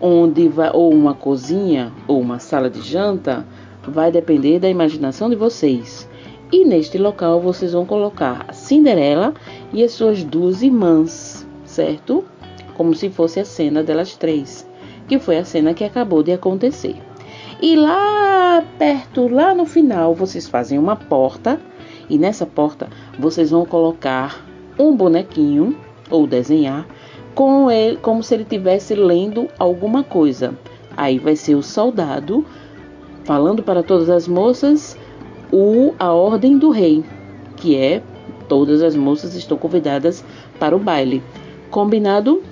onde vai, ou uma cozinha ou uma sala de janta, vai depender da imaginação de vocês. E neste local vocês vão colocar a Cinderela e as suas duas irmãs, certo? Como se fosse a cena delas três, que foi a cena que acabou de acontecer. E lá perto, lá no final, vocês fazem uma porta e nessa porta vocês vão colocar um bonequinho ou desenhar com ele como se ele estivesse lendo alguma coisa. Aí vai ser o soldado falando para todas as moças o a ordem do rei, que é todas as moças estão convidadas para o baile. Combinado?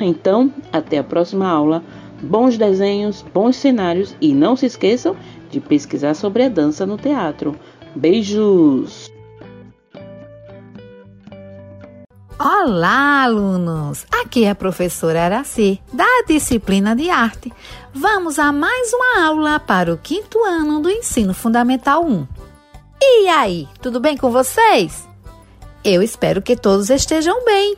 Então, até a próxima aula bons desenhos, bons cenários e não se esqueçam de pesquisar sobre a dança no teatro. Beijos! Olá, alunos! Aqui é a professora Araci, da disciplina de arte. Vamos a mais uma aula para o quinto ano do Ensino Fundamental 1. E aí, tudo bem com vocês? Eu espero que todos estejam bem.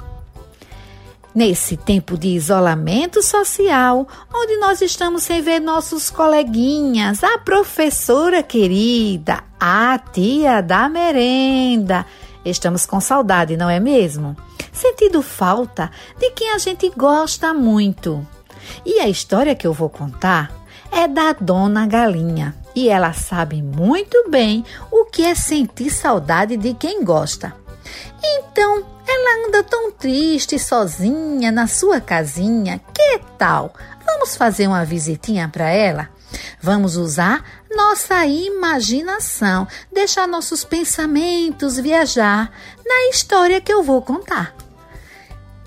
Nesse tempo de isolamento social, onde nós estamos sem ver nossos coleguinhas, a professora querida, a tia da merenda, estamos com saudade, não é mesmo? Sentindo falta de quem a gente gosta muito. E a história que eu vou contar é da Dona Galinha. E ela sabe muito bem o que é sentir saudade de quem gosta. Então, ela anda tão triste sozinha na sua casinha. Que tal? Vamos fazer uma visitinha para ela? Vamos usar nossa imaginação, deixar nossos pensamentos viajar na história que eu vou contar.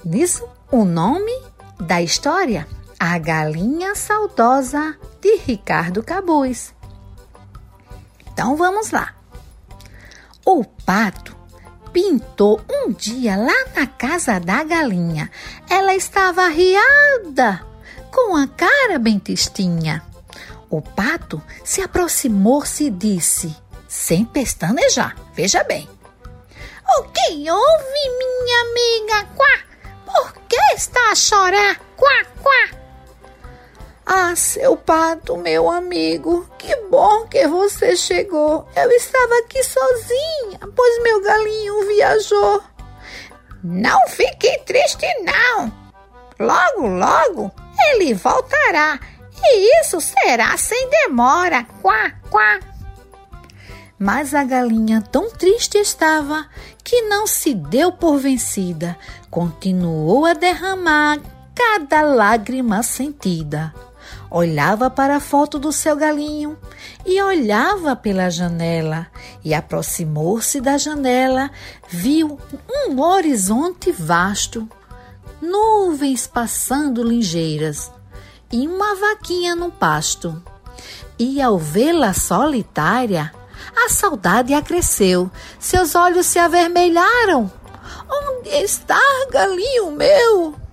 Nisso, o nome da história: A Galinha Saudosa de Ricardo Cabuz. Então vamos lá. O pato pintou um dia lá na casa da galinha. Ela estava arriada, com a cara bem tristinha. O pato se aproximou-se e disse, sem pestanejar, veja bem. O que houve, minha amiga? Quá? Por que está a chorar? Quá, quá? Ah, seu pato, meu amigo, que bom que você chegou. Eu estava aqui sozinha, pois meu galinho viajou. Não fique triste, não. Logo, logo ele voltará e isso será sem demora. Quá, quá. Mas a galinha tão triste estava que não se deu por vencida, continuou a derramar cada lágrima sentida. Olhava para a foto do seu galinho e olhava pela janela. E aproximou-se da janela, viu um horizonte vasto, nuvens passando ligeiras e uma vaquinha no pasto. E ao vê-la solitária, a saudade acresceu, seus olhos se avermelharam. Onde está, galinho meu?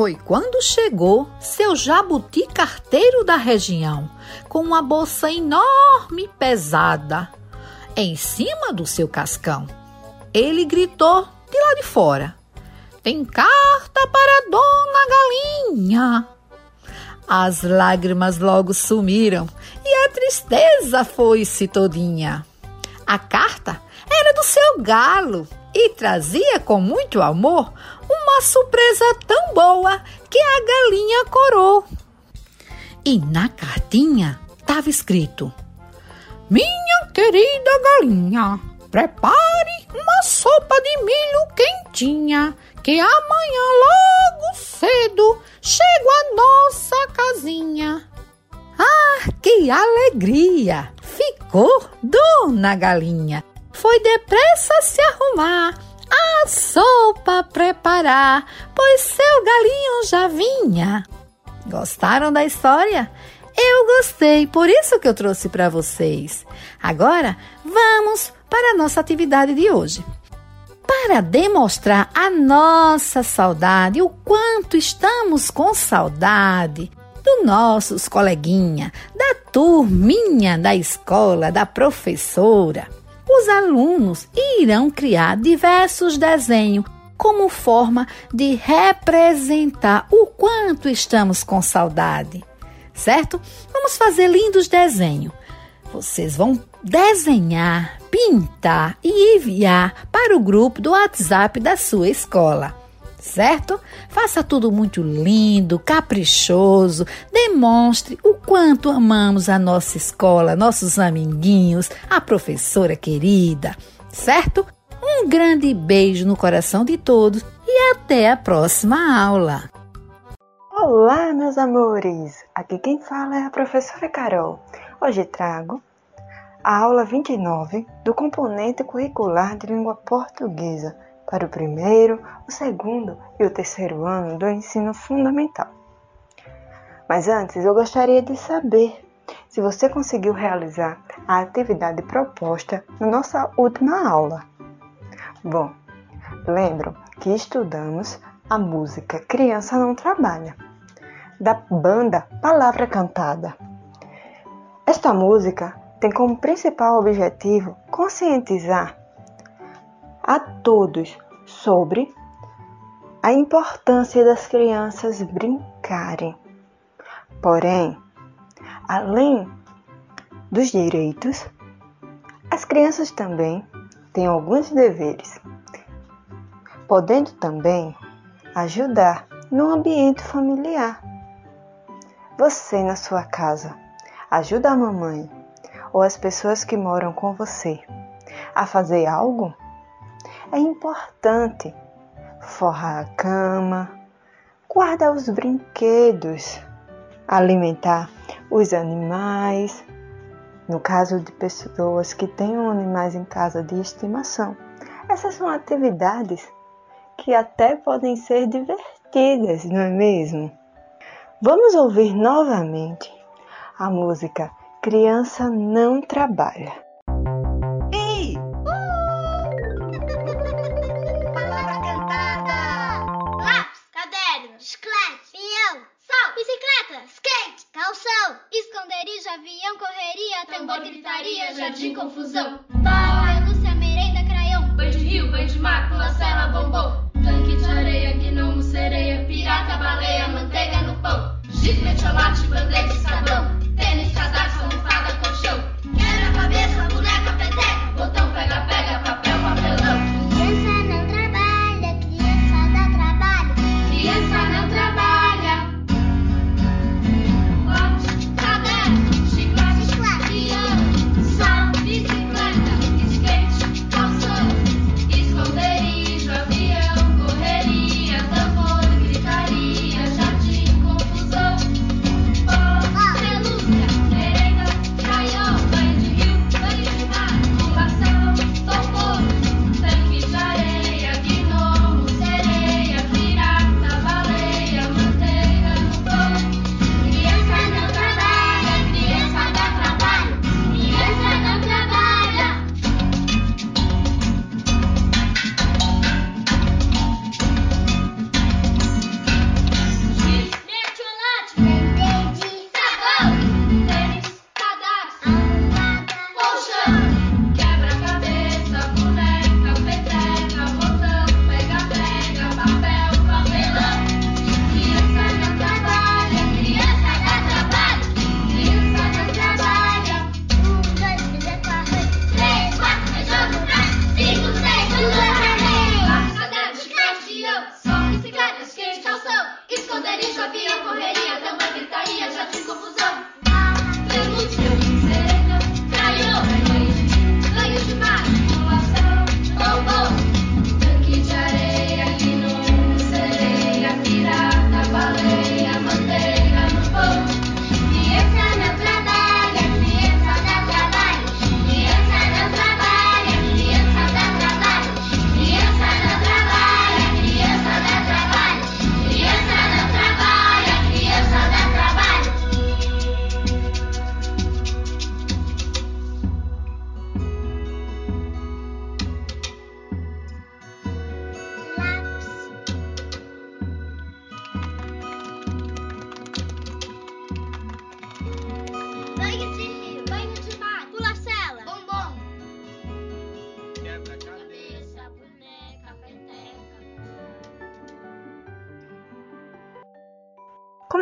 foi quando chegou seu jabuti carteiro da região, com uma bolsa enorme e pesada em cima do seu cascão. Ele gritou de lá de fora: Tem carta para Dona Galinha. As lágrimas logo sumiram e a tristeza foi-se todinha. A carta era do seu galo e trazia com muito amor uma surpresa tão boa que a galinha corou. E na cartinha estava escrito: Minha querida galinha, prepare uma sopa de milho quente garotinha, que amanhã logo cedo chego à nossa casinha. Ah, que alegria! Ficou Dona Galinha. Foi depressa se arrumar, a sopa preparar, pois seu galinho já vinha. Gostaram da história? Eu gostei, por isso que eu trouxe para vocês. Agora, vamos para a nossa atividade de hoje. Para demonstrar a nossa saudade, o quanto estamos com saudade dos nossos coleguinha, da turminha da escola, da professora, os alunos irão criar diversos desenhos como forma de representar o quanto estamos com saudade certo? Vamos fazer lindos desenhos. Vocês vão desenhar, pintar e enviar para o grupo do WhatsApp da sua escola. Certo? Faça tudo muito lindo, caprichoso. Demonstre o quanto amamos a nossa escola, nossos amiguinhos, a professora querida. Certo? Um grande beijo no coração de todos e até a próxima aula. Olá, meus amores! Aqui quem fala é a professora Carol. Hoje trago a aula 29 do componente curricular de língua portuguesa para o primeiro, o segundo e o terceiro ano do ensino fundamental. Mas antes, eu gostaria de saber se você conseguiu realizar a atividade proposta na nossa última aula. Bom, lembram que estudamos a música Criança Não Trabalha da banda Palavra Cantada. Esta música tem como principal objetivo conscientizar a todos sobre a importância das crianças brincarem. Porém, além dos direitos, as crianças também têm alguns deveres, podendo também ajudar no ambiente familiar você na sua casa ajuda a mamãe ou as pessoas que moram com você a fazer algo? É importante forrar a cama, guardar os brinquedos, alimentar os animais. No caso de pessoas que tenham animais em casa de estimação, essas são atividades que até podem ser divertidas, não é mesmo? Vamos ouvir novamente a música Criança Não Trabalha.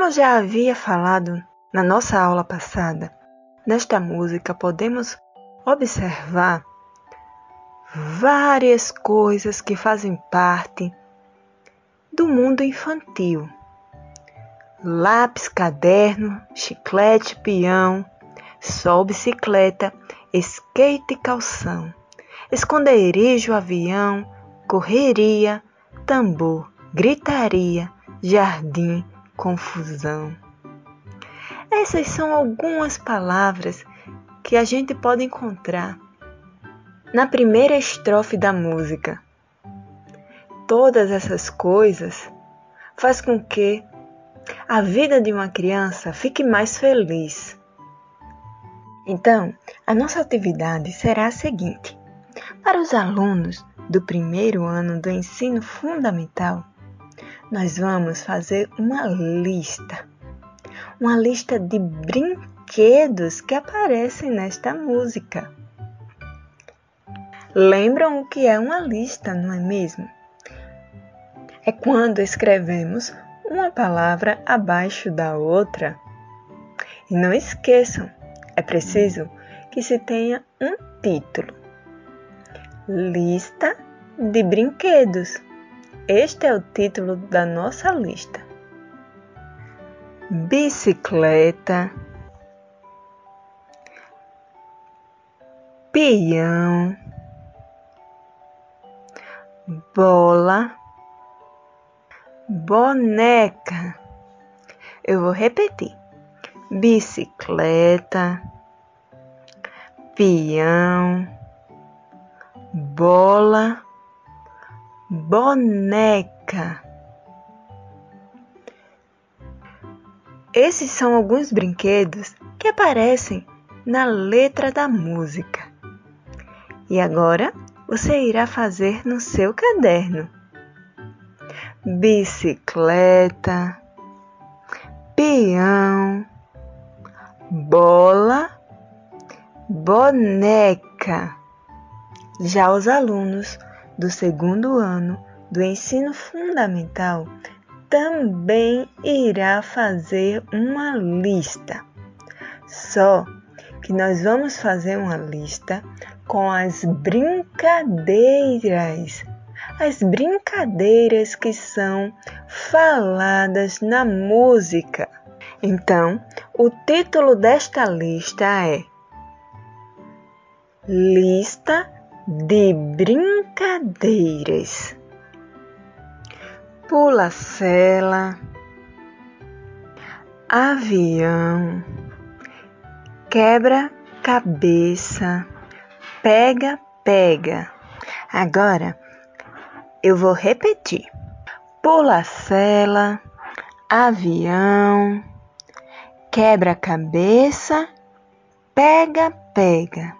Como já havia falado na nossa aula passada, nesta música podemos observar várias coisas que fazem parte do mundo infantil. Lápis, caderno, chiclete, peão, sol, bicicleta, skate e calção, esconderijo, avião, correria, tambor, gritaria, jardim, confusão. Essas são algumas palavras que a gente pode encontrar na primeira estrofe da música. Todas essas coisas faz com que a vida de uma criança fique mais feliz. Então, a nossa atividade será a seguinte: para os alunos do primeiro ano do ensino fundamental, nós vamos fazer uma lista. Uma lista de brinquedos que aparecem nesta música. Lembram o que é uma lista, não é mesmo? É quando escrevemos uma palavra abaixo da outra. E não esqueçam, é preciso que se tenha um título. Lista de brinquedos. Este é o título da nossa lista. Bicicleta, peão, bola, boneca. Eu vou repetir: bicicleta, peão, bola, boneca. Esses são alguns brinquedos que aparecem na letra da música. E agora você irá fazer no seu caderno. Bicicleta, peão, bola, boneca. Já os alunos do segundo ano do ensino fundamental também irá fazer uma lista. Só que nós vamos fazer uma lista com as brincadeiras. As brincadeiras que são faladas na música. Então, o título desta lista é Lista de Brincadeiras. Pula-cela, avião, quebra-cabeça pega, pega. Agora eu vou repetir: pula-cela, avião, quebra-cabeça, pega, pega.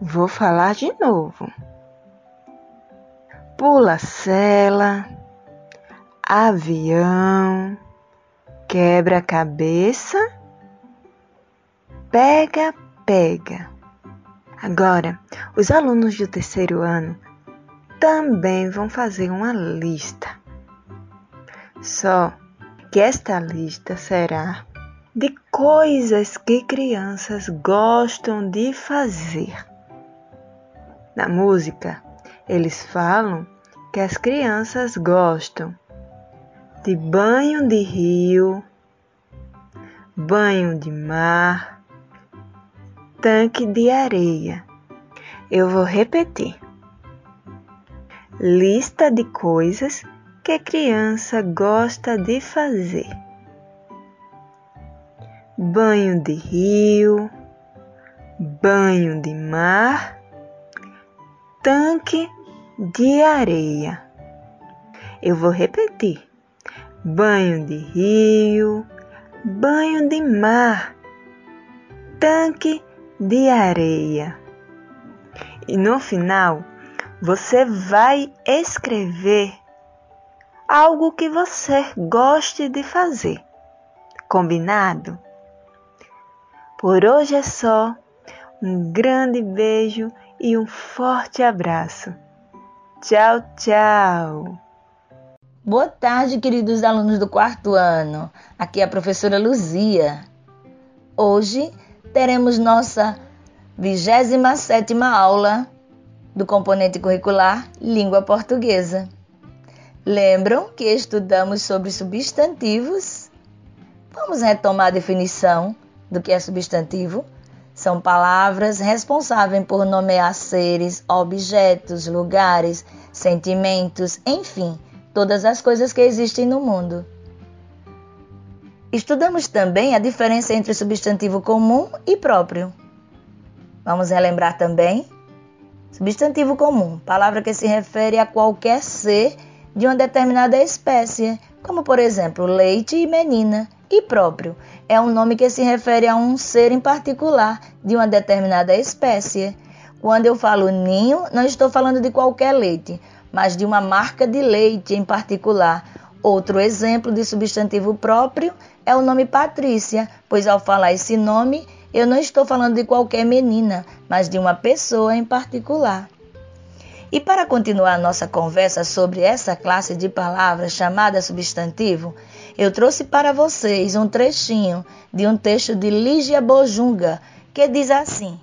Vou falar de novo. Pula-cela, avião, quebra-cabeça, pega, pega. Agora, os alunos do terceiro ano também vão fazer uma lista. Só que esta lista será de coisas que crianças gostam de fazer. Na música, eles falam que as crianças gostam de banho de rio, banho de mar, tanque de areia. Eu vou repetir. Lista de coisas que criança gosta de fazer: banho de rio, banho de mar, tanque de areia. Eu vou repetir: banho de rio, banho de mar, tanque de areia. E no final, você vai escrever algo que você goste de fazer. Combinado? Por hoje é só. Um grande beijo e um forte abraço. Tchau, tchau! Boa tarde, queridos alunos do quarto ano. Aqui é a professora Luzia. Hoje teremos nossa 27 aula do componente curricular Língua Portuguesa. Lembram que estudamos sobre substantivos? Vamos retomar a definição do que é substantivo? São palavras responsáveis por nomear seres, objetos, lugares, sentimentos, enfim, todas as coisas que existem no mundo. Estudamos também a diferença entre substantivo comum e próprio. Vamos relembrar também? Substantivo comum, palavra que se refere a qualquer ser de uma determinada espécie, como por exemplo leite e menina. E próprio é um nome que se refere a um ser em particular de uma determinada espécie. Quando eu falo ninho, não estou falando de qualquer leite, mas de uma marca de leite em particular. Outro exemplo de substantivo próprio é o nome Patrícia, pois ao falar esse nome, eu não estou falando de qualquer menina, mas de uma pessoa em particular. E para continuar nossa conversa sobre essa classe de palavras chamada substantivo, eu trouxe para vocês um trechinho de um texto de Lígia Bojunga, que diz assim: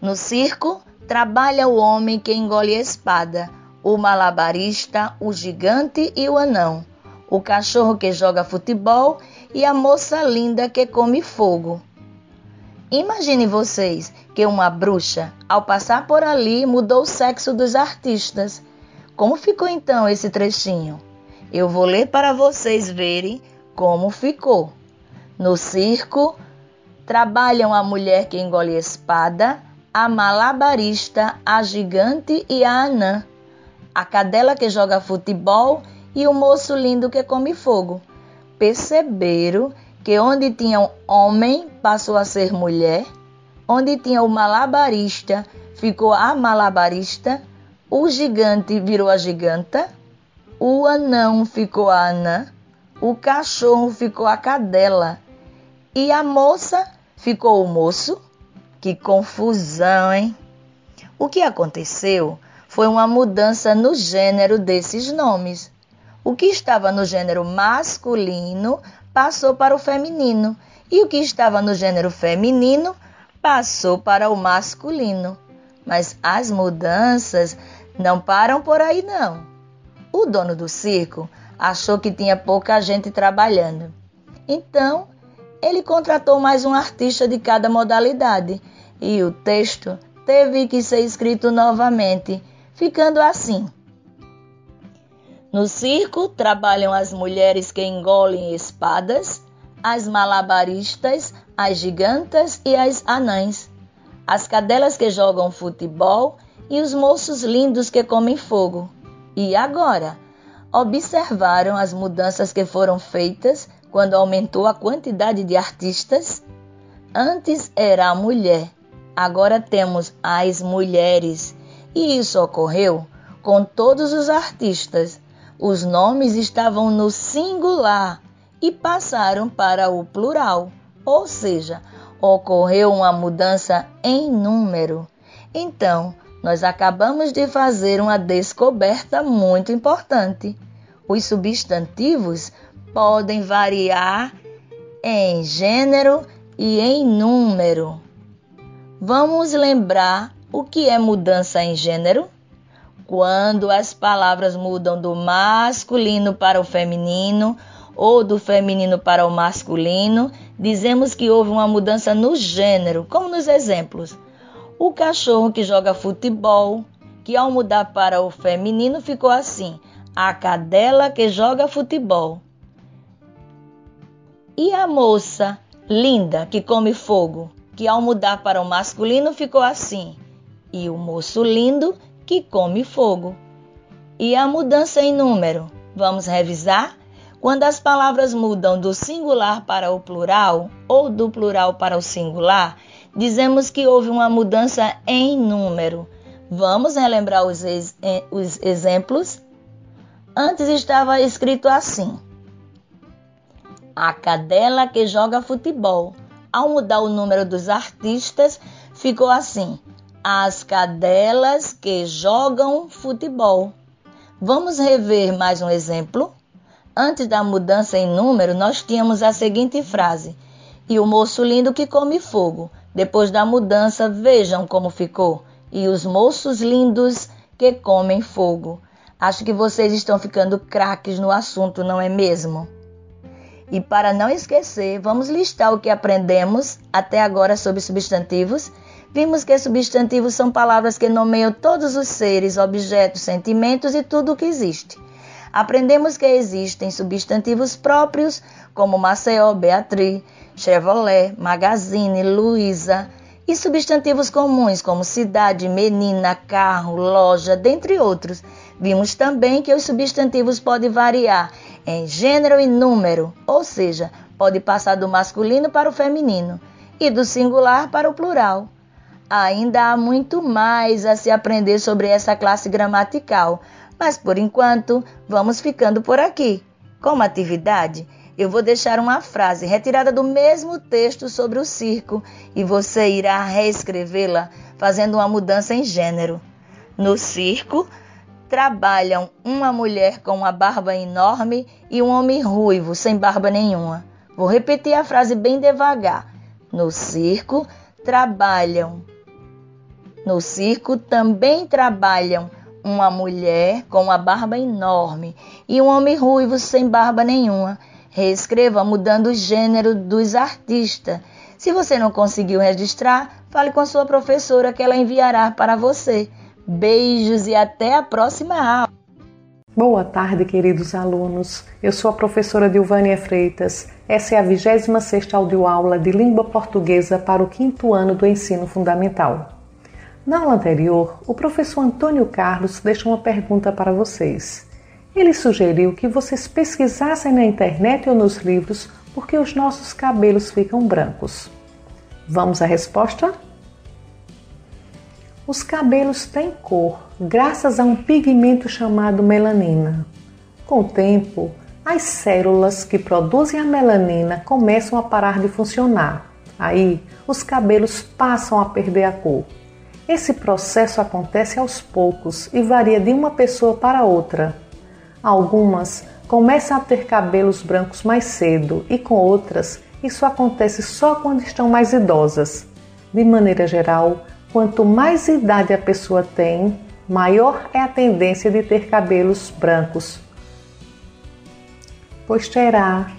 No circo trabalha o homem que engole espada, o malabarista, o gigante e o anão, o cachorro que joga futebol e a moça linda que come fogo. Imagine vocês que uma bruxa, ao passar por ali, mudou o sexo dos artistas. Como ficou então esse trechinho? Eu vou ler para vocês verem como ficou. No circo, trabalham a mulher que engole espada, a malabarista, a gigante e a anã, a cadela que joga futebol e o moço lindo que come fogo. Perceberam que onde tinha um homem passou a ser mulher, onde tinha o malabarista ficou a malabarista, o gigante virou a giganta, o anão ficou a anã, o cachorro ficou a cadela e a moça ficou o moço. Que confusão, hein? O que aconteceu foi uma mudança no gênero desses nomes. O que estava no gênero masculino passou para o feminino, e o que estava no gênero feminino passou para o masculino. Mas as mudanças não param por aí, não. O dono do circo achou que tinha pouca gente trabalhando. Então, ele contratou mais um artista de cada modalidade e o texto teve que ser escrito novamente, ficando assim. No circo trabalham as mulheres que engolem espadas, as malabaristas, as gigantas e as anãs, as cadelas que jogam futebol e os moços lindos que comem fogo. E agora? Observaram as mudanças que foram feitas quando aumentou a quantidade de artistas? Antes era a mulher, agora temos as mulheres. E isso ocorreu com todos os artistas os nomes estavam no singular e passaram para o plural, ou seja, ocorreu uma mudança em número. Então, nós acabamos de fazer uma descoberta muito importante. Os substantivos podem variar em gênero e em número. Vamos lembrar o que é mudança em gênero? quando as palavras mudam do masculino para o feminino ou do feminino para o masculino, dizemos que houve uma mudança no gênero, como nos exemplos. O cachorro que joga futebol, que ao mudar para o feminino ficou assim: a cadela que joga futebol. E a moça linda que come fogo, que ao mudar para o masculino ficou assim: e o moço lindo que come fogo. E a mudança em número? Vamos revisar? Quando as palavras mudam do singular para o plural ou do plural para o singular, dizemos que houve uma mudança em número. Vamos relembrar os, ex os exemplos? Antes estava escrito assim: A cadela que joga futebol. Ao mudar o número dos artistas, ficou assim: as cadelas que jogam futebol. Vamos rever mais um exemplo? Antes da mudança em número, nós tínhamos a seguinte frase: E o moço lindo que come fogo. Depois da mudança, vejam como ficou. E os moços lindos que comem fogo. Acho que vocês estão ficando craques no assunto, não é mesmo? E para não esquecer, vamos listar o que aprendemos até agora sobre substantivos. Vimos que substantivos são palavras que nomeiam todos os seres, objetos, sentimentos e tudo o que existe. Aprendemos que existem substantivos próprios, como Maceió, Beatriz, Chevrolet, Magazine, Luísa, e substantivos comuns, como cidade, menina, carro, loja, dentre outros. Vimos também que os substantivos podem variar em gênero e número, ou seja, pode passar do masculino para o feminino e do singular para o plural. Ainda há muito mais a se aprender sobre essa classe gramatical, mas por enquanto vamos ficando por aqui. Como atividade, eu vou deixar uma frase retirada do mesmo texto sobre o circo e você irá reescrevê-la fazendo uma mudança em gênero. No circo, trabalham uma mulher com uma barba enorme e um homem ruivo, sem barba nenhuma. Vou repetir a frase bem devagar. No circo, trabalham. No circo também trabalham uma mulher com uma barba enorme e um homem ruivo sem barba nenhuma. Reescreva mudando o gênero dos artistas. Se você não conseguiu registrar, fale com sua professora que ela enviará para você. Beijos e até a próxima aula. Boa tarde, queridos alunos. Eu sou a professora Dilvânia Freitas. Essa é a 26ª audioaula de língua portuguesa para o quinto ano do ensino fundamental. Na aula anterior, o professor Antônio Carlos deixou uma pergunta para vocês. Ele sugeriu que vocês pesquisassem na internet ou nos livros por que os nossos cabelos ficam brancos. Vamos à resposta? Os cabelos têm cor graças a um pigmento chamado melanina. Com o tempo, as células que produzem a melanina começam a parar de funcionar. Aí, os cabelos passam a perder a cor. Esse processo acontece aos poucos e varia de uma pessoa para outra. Algumas começam a ter cabelos brancos mais cedo e com outras isso acontece só quando estão mais idosas. De maneira geral, Quanto mais idade a pessoa tem, maior é a tendência de ter cabelos brancos, pois terá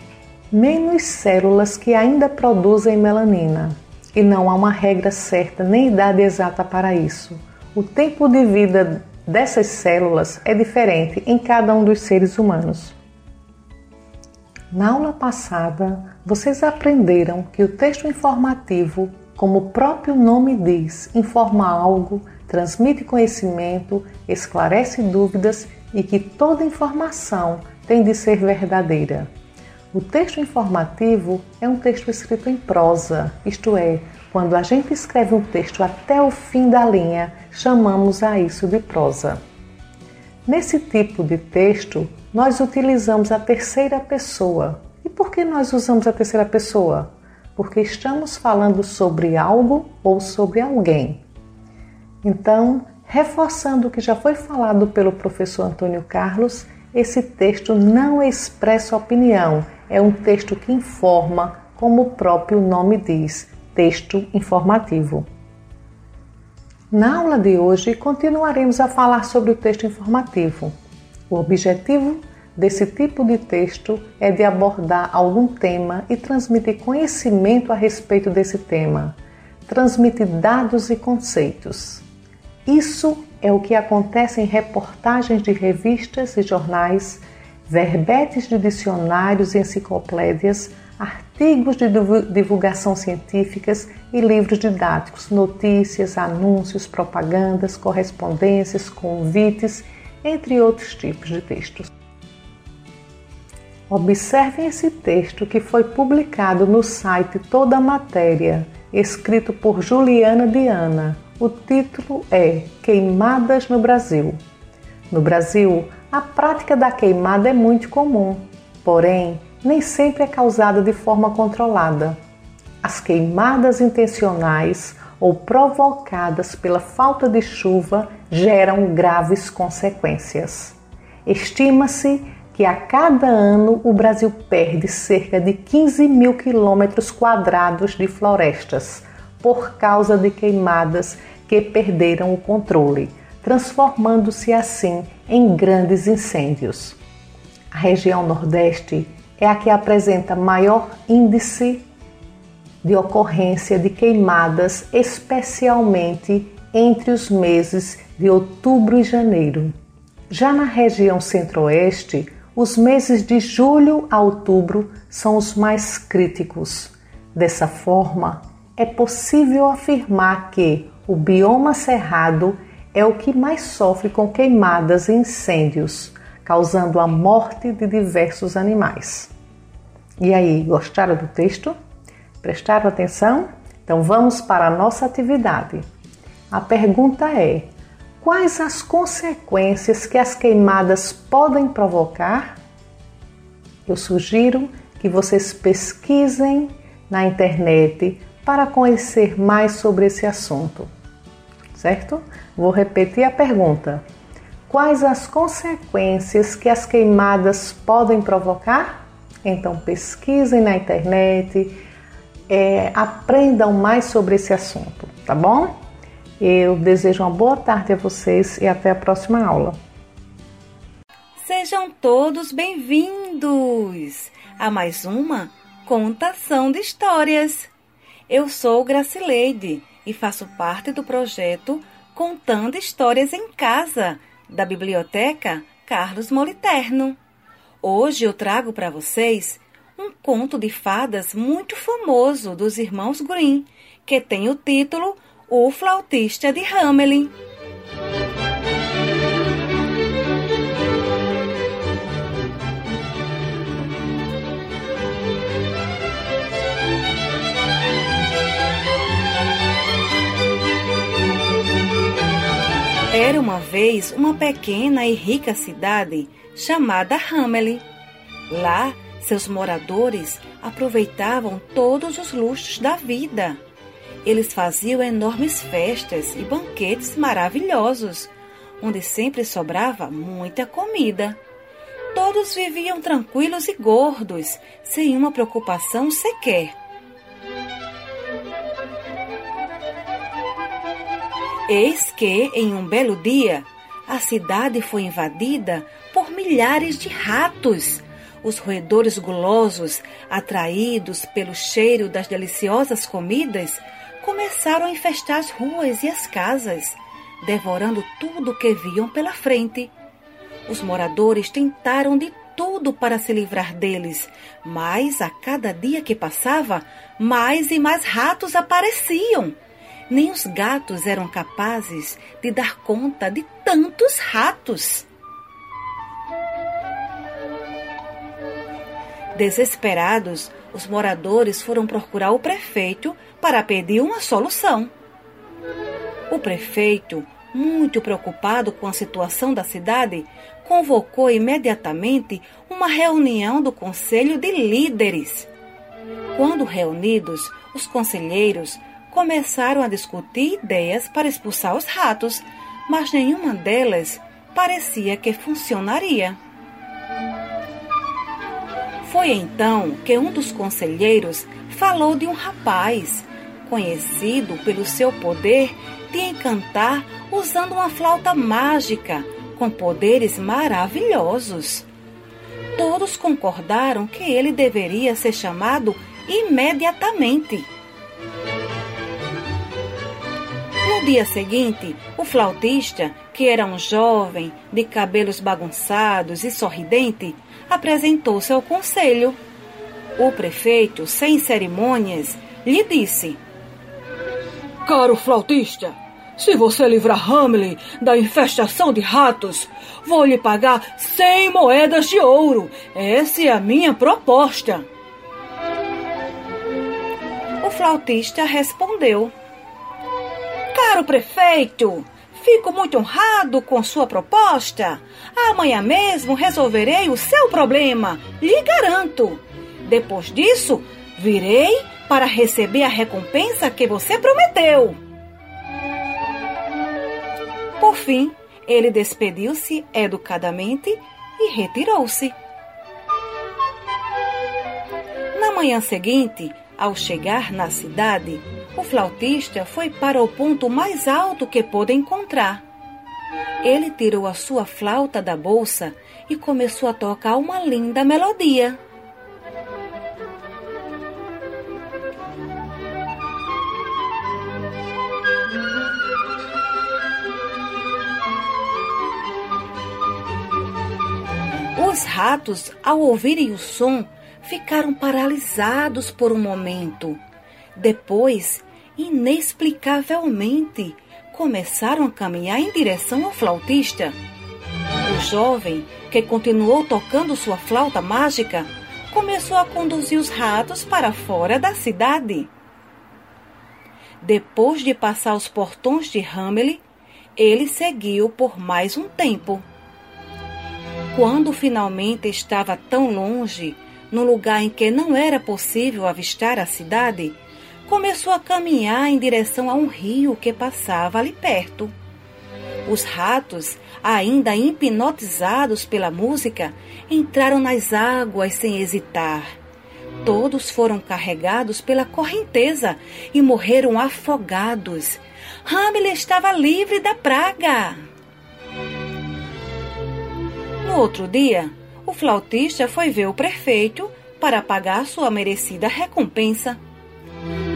menos células que ainda produzem melanina. E não há uma regra certa nem idade exata para isso. O tempo de vida dessas células é diferente em cada um dos seres humanos. Na aula passada, vocês aprenderam que o texto informativo como o próprio nome diz, informa algo, transmite conhecimento, esclarece dúvidas e que toda informação tem de ser verdadeira. O texto informativo é um texto escrito em prosa, isto é, quando a gente escreve um texto até o fim da linha, chamamos a isso de prosa. Nesse tipo de texto, nós utilizamos a terceira pessoa. E por que nós usamos a terceira pessoa? porque estamos falando sobre algo ou sobre alguém. Então, reforçando o que já foi falado pelo professor Antônio Carlos, esse texto não expressa opinião, é um texto que informa, como o próprio nome diz, texto informativo. Na aula de hoje, continuaremos a falar sobre o texto informativo. O objetivo desse tipo de texto é de abordar algum tema e transmitir conhecimento a respeito desse tema, transmitir dados e conceitos. Isso é o que acontece em reportagens de revistas e jornais, verbetes de dicionários e enciclopédias, artigos de divulgação científicas e livros didáticos, notícias, anúncios, propagandas, correspondências, convites, entre outros tipos de textos. Observem esse texto que foi publicado no site Toda Matéria, escrito por Juliana Diana. O título é Queimadas no Brasil. No Brasil, a prática da queimada é muito comum, porém, nem sempre é causada de forma controlada. As queimadas intencionais ou provocadas pela falta de chuva geram graves consequências. Estima-se que a cada ano o Brasil perde cerca de 15 mil quilômetros quadrados de florestas por causa de queimadas que perderam o controle, transformando-se assim em grandes incêndios. A região Nordeste é a que apresenta maior índice de ocorrência de queimadas, especialmente entre os meses de outubro e janeiro. Já na região Centro-Oeste, os meses de julho a outubro são os mais críticos. Dessa forma, é possível afirmar que o bioma cerrado é o que mais sofre com queimadas e incêndios, causando a morte de diversos animais. E aí, gostaram do texto? Prestaram atenção? Então vamos para a nossa atividade. A pergunta é: quais as consequências que as queimadas podem provocar? Eu sugiro que vocês pesquisem na internet para conhecer mais sobre esse assunto. Certo? Vou repetir a pergunta. Quais as consequências que as queimadas podem provocar? Então pesquisem na internet, é, aprendam mais sobre esse assunto, tá bom? Eu desejo uma boa tarde a vocês e até a próxima aula. Sejam todos bem-vindos a mais uma contação de histórias. Eu sou Gracileide e faço parte do projeto Contando Histórias em Casa, da Biblioteca Carlos Moliterno. Hoje eu trago para vocês um conto de fadas muito famoso dos irmãos Grimm, que tem o título o Flautista de Hamelin. Era uma vez uma pequena e rica cidade chamada Hamelin. Lá, seus moradores aproveitavam todos os luxos da vida eles faziam enormes festas e banquetes maravilhosos, onde sempre sobrava muita comida. Todos viviam tranquilos e gordos, sem uma preocupação sequer. Eis que, em um belo dia, a cidade foi invadida por milhares de ratos. Os roedores gulosos, atraídos pelo cheiro das deliciosas comidas, começaram a infestar as ruas e as casas, devorando tudo que viam pela frente. Os moradores tentaram de tudo para se livrar deles, mas a cada dia que passava, mais e mais ratos apareciam. Nem os gatos eram capazes de dar conta de tantos ratos. Desesperados, os moradores foram procurar o prefeito para pedir uma solução. O prefeito, muito preocupado com a situação da cidade, convocou imediatamente uma reunião do Conselho de Líderes. Quando reunidos, os conselheiros começaram a discutir ideias para expulsar os ratos, mas nenhuma delas parecia que funcionaria. Foi então que um dos conselheiros falou de um rapaz conhecido pelo seu poder de encantar usando uma flauta mágica com poderes maravilhosos. Todos concordaram que ele deveria ser chamado imediatamente. No dia seguinte, o flautista, que era um jovem de cabelos bagunçados e sorridente, apresentou-se ao conselho. O prefeito, sem cerimônias, lhe disse: Caro flautista, se você livrar Hamlin da infestação de ratos, vou lhe pagar cem moedas de ouro. Essa é a minha proposta. O flautista respondeu: Caro prefeito, fico muito honrado com sua proposta. Amanhã mesmo resolverei o seu problema, lhe garanto. Depois disso, virei para receber a recompensa que você prometeu. Por fim, Ele despediu-se educadamente e retirou-se. Na manhã seguinte, ao chegar na cidade, o flautista foi para o ponto mais alto que pôde encontrar. Ele tirou a sua flauta da bolsa e começou a tocar uma linda melodia. Os ratos, ao ouvirem o som, ficaram paralisados por um momento. Depois, inexplicavelmente, começaram a caminhar em direção ao flautista. O jovem, que continuou tocando sua flauta mágica, começou a conduzir os ratos para fora da cidade. Depois de passar os portões de Hamley, ele seguiu por mais um tempo. Quando finalmente estava tão longe, num lugar em que não era possível avistar a cidade, começou a caminhar em direção a um rio que passava ali perto. Os ratos, ainda hipnotizados pela música, entraram nas águas sem hesitar. Todos foram carregados pela correnteza e morreram afogados. Hamlet estava livre da praga. No outro dia, o flautista foi ver o prefeito para pagar sua merecida recompensa.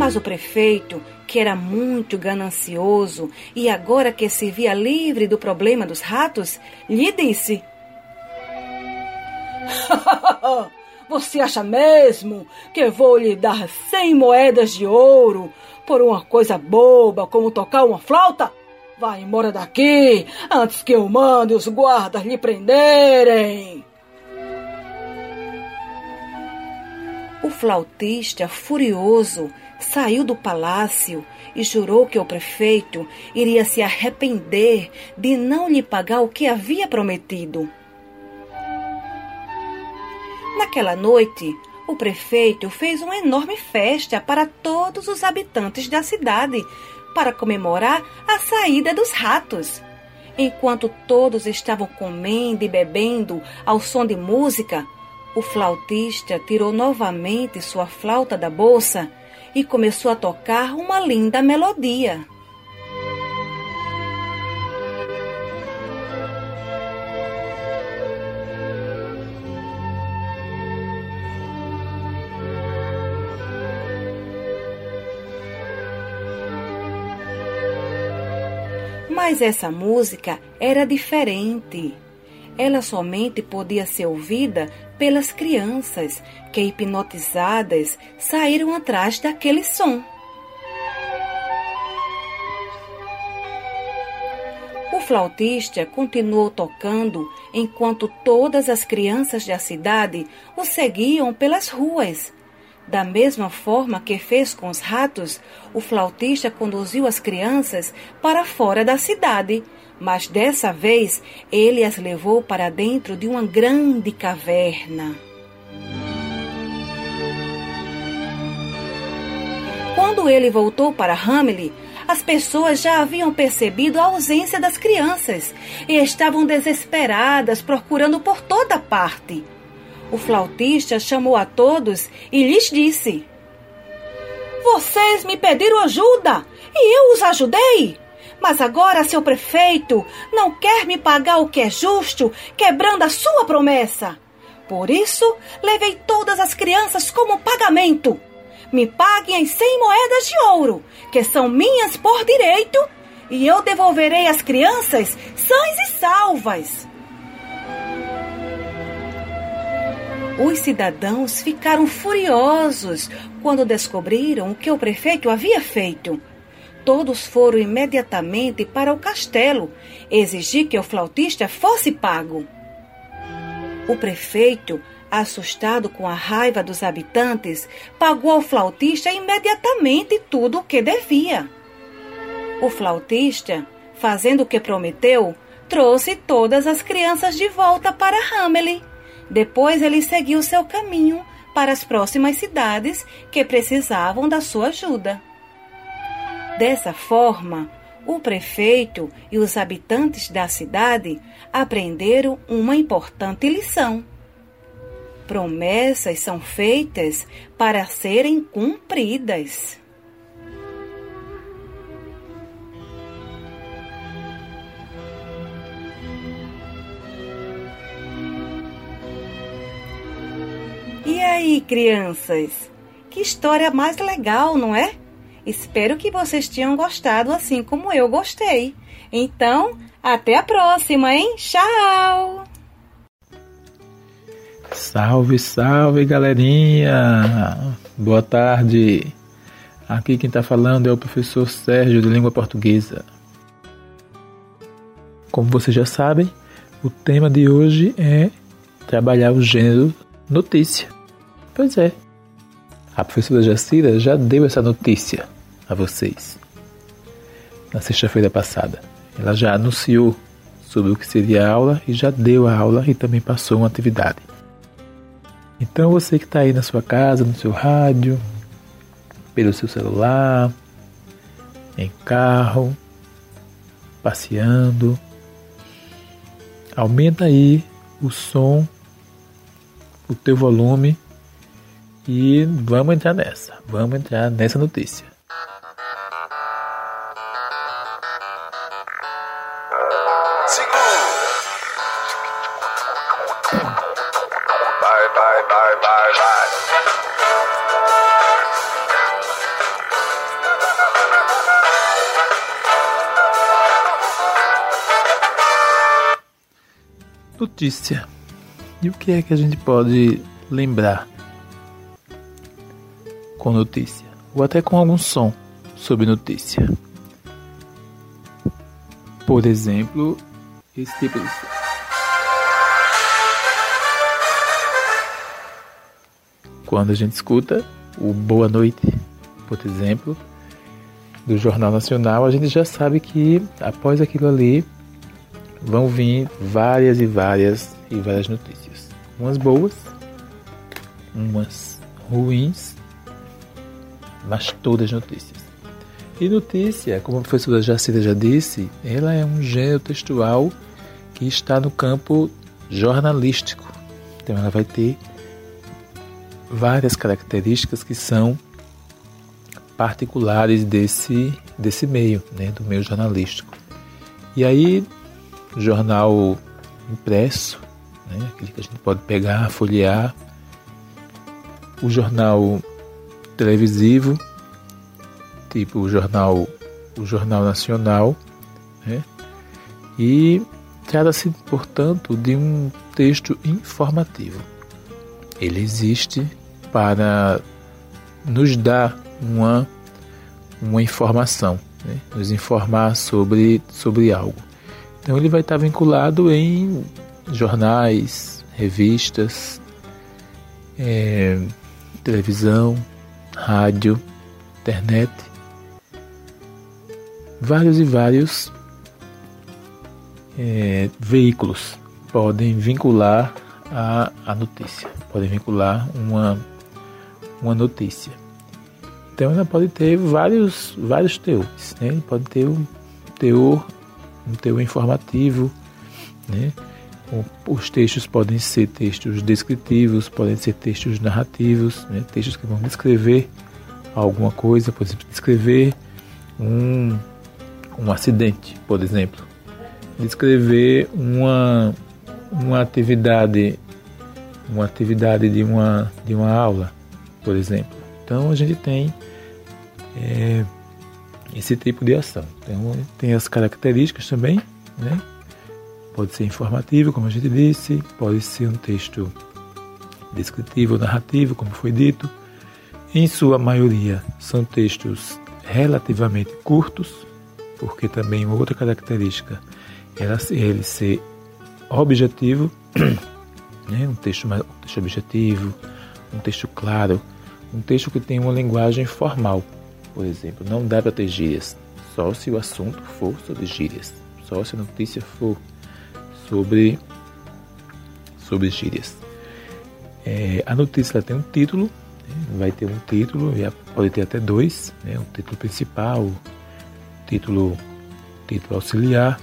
Mas o prefeito, que era muito ganancioso e agora que se via livre do problema dos ratos, lhe disse: Você acha mesmo que vou lhe dar cem moedas de ouro por uma coisa boba como tocar uma flauta? Vá embora daqui antes que eu mande os guardas lhe prenderem. O flautista, furioso, saiu do palácio e jurou que o prefeito iria se arrepender de não lhe pagar o que havia prometido. Naquela noite, o prefeito fez uma enorme festa para todos os habitantes da cidade para comemorar a saída dos ratos. Enquanto todos estavam comendo e bebendo ao som de música, o flautista tirou novamente sua flauta da bolsa e começou a tocar uma linda melodia. Mas essa música era diferente. Ela somente podia ser ouvida pelas crianças que, hipnotizadas, saíram atrás daquele som. O flautista continuou tocando enquanto todas as crianças da cidade o seguiam pelas ruas, da mesma forma que fez com os ratos, o flautista conduziu as crianças para fora da cidade, mas dessa vez ele as levou para dentro de uma grande caverna. Quando ele voltou para Hamley, as pessoas já haviam percebido a ausência das crianças e estavam desesperadas procurando por toda parte. O flautista chamou a todos e lhes disse: Vocês me pediram ajuda e eu os ajudei. Mas agora seu prefeito não quer me pagar o que é justo, quebrando a sua promessa. Por isso, levei todas as crianças como pagamento. Me paguem as cem moedas de ouro, que são minhas por direito, e eu devolverei as crianças sãs e salvas. Os cidadãos ficaram furiosos quando descobriram o que o prefeito havia feito. Todos foram imediatamente para o castelo exigir que o flautista fosse pago. O prefeito, assustado com a raiva dos habitantes, pagou ao flautista imediatamente tudo o que devia. O flautista, fazendo o que prometeu, trouxe todas as crianças de volta para Hamley depois ele seguiu seu caminho para as próximas cidades que precisavam da sua ajuda. Dessa forma, o prefeito e os habitantes da cidade aprenderam uma importante lição. Promessas são feitas para serem cumpridas. E aí, crianças? Que história mais legal, não é? Espero que vocês tenham gostado assim como eu gostei. Então, até a próxima, hein? Tchau! Salve, salve, galerinha! Boa tarde! Aqui quem está falando é o professor Sérgio de Língua Portuguesa. Como vocês já sabem, o tema de hoje é trabalhar o gênero notícia. Pois é, a professora Jacira já deu essa notícia a vocês na sexta-feira passada. Ela já anunciou sobre o que seria a aula e já deu a aula e também passou uma atividade. Então você que está aí na sua casa, no seu rádio, pelo seu celular, em carro, passeando, aumenta aí o som, o teu volume e vamos entrar nessa, vamos entrar nessa notícia. Notícia. E o que é que a gente pode lembrar com notícia? Ou até com algum som sobre notícia? Por exemplo, esse tipo de som. Quando a gente escuta o Boa Noite, por exemplo, do Jornal Nacional, a gente já sabe que após aquilo ali vão vir várias e várias e várias notícias. Umas boas, umas ruins, mas todas notícias. E notícia, como a professora Jacira já disse, ela é um gênero textual que está no campo jornalístico. Então ela vai ter várias características que são particulares desse, desse meio, né, do meio jornalístico. E aí jornal impresso, né? aquele que a gente pode pegar, folhear, o jornal televisivo, tipo o jornal, o jornal nacional, né? e trata-se, portanto, de um texto informativo. Ele existe para nos dar uma, uma informação, né? nos informar sobre, sobre algo. Então ele vai estar vinculado em jornais, revistas, é, televisão, rádio, internet, vários e vários é, veículos podem vincular a, a notícia, podem vincular uma, uma notícia. Então ela pode ter vários, vários teores, né? pode ter um teor teor informativo, né? Os textos podem ser textos descritivos, podem ser textos narrativos, né? textos que vão descrever alguma coisa, por exemplo, descrever um, um acidente, por exemplo, descrever uma, uma atividade, uma atividade de uma, de uma aula, por exemplo. Então a gente tem é, esse tipo de ação. Então, tem as características também, né? Pode ser informativo, como a gente disse, pode ser um texto descritivo ou narrativo, como foi dito. Em sua maioria, são textos relativamente curtos, porque também uma outra característica é ele ser objetivo, né? um, texto, um texto objetivo, um texto claro, um texto que tem uma linguagem formal por exemplo, não dá para ter gírias, só se o assunto for sobre gírias, só se a notícia for sobre, sobre gírias. É, a notícia tem um título, né? vai ter um título, pode ter até dois, né? um título principal, título título auxiliar.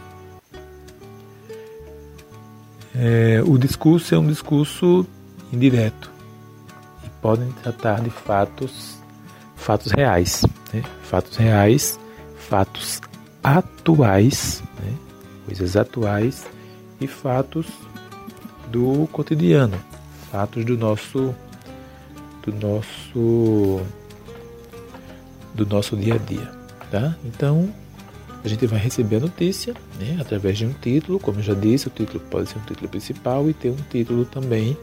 É, o discurso é um discurso indireto e podem tratar de fatos, fatos reais, né? fatos reais, fatos atuais, né? coisas atuais e fatos do cotidiano, fatos do nosso do nosso do nosso dia a dia, tá? Então a gente vai receber a notícia, né, através de um título, como eu já disse, o título pode ser um título principal e ter um título também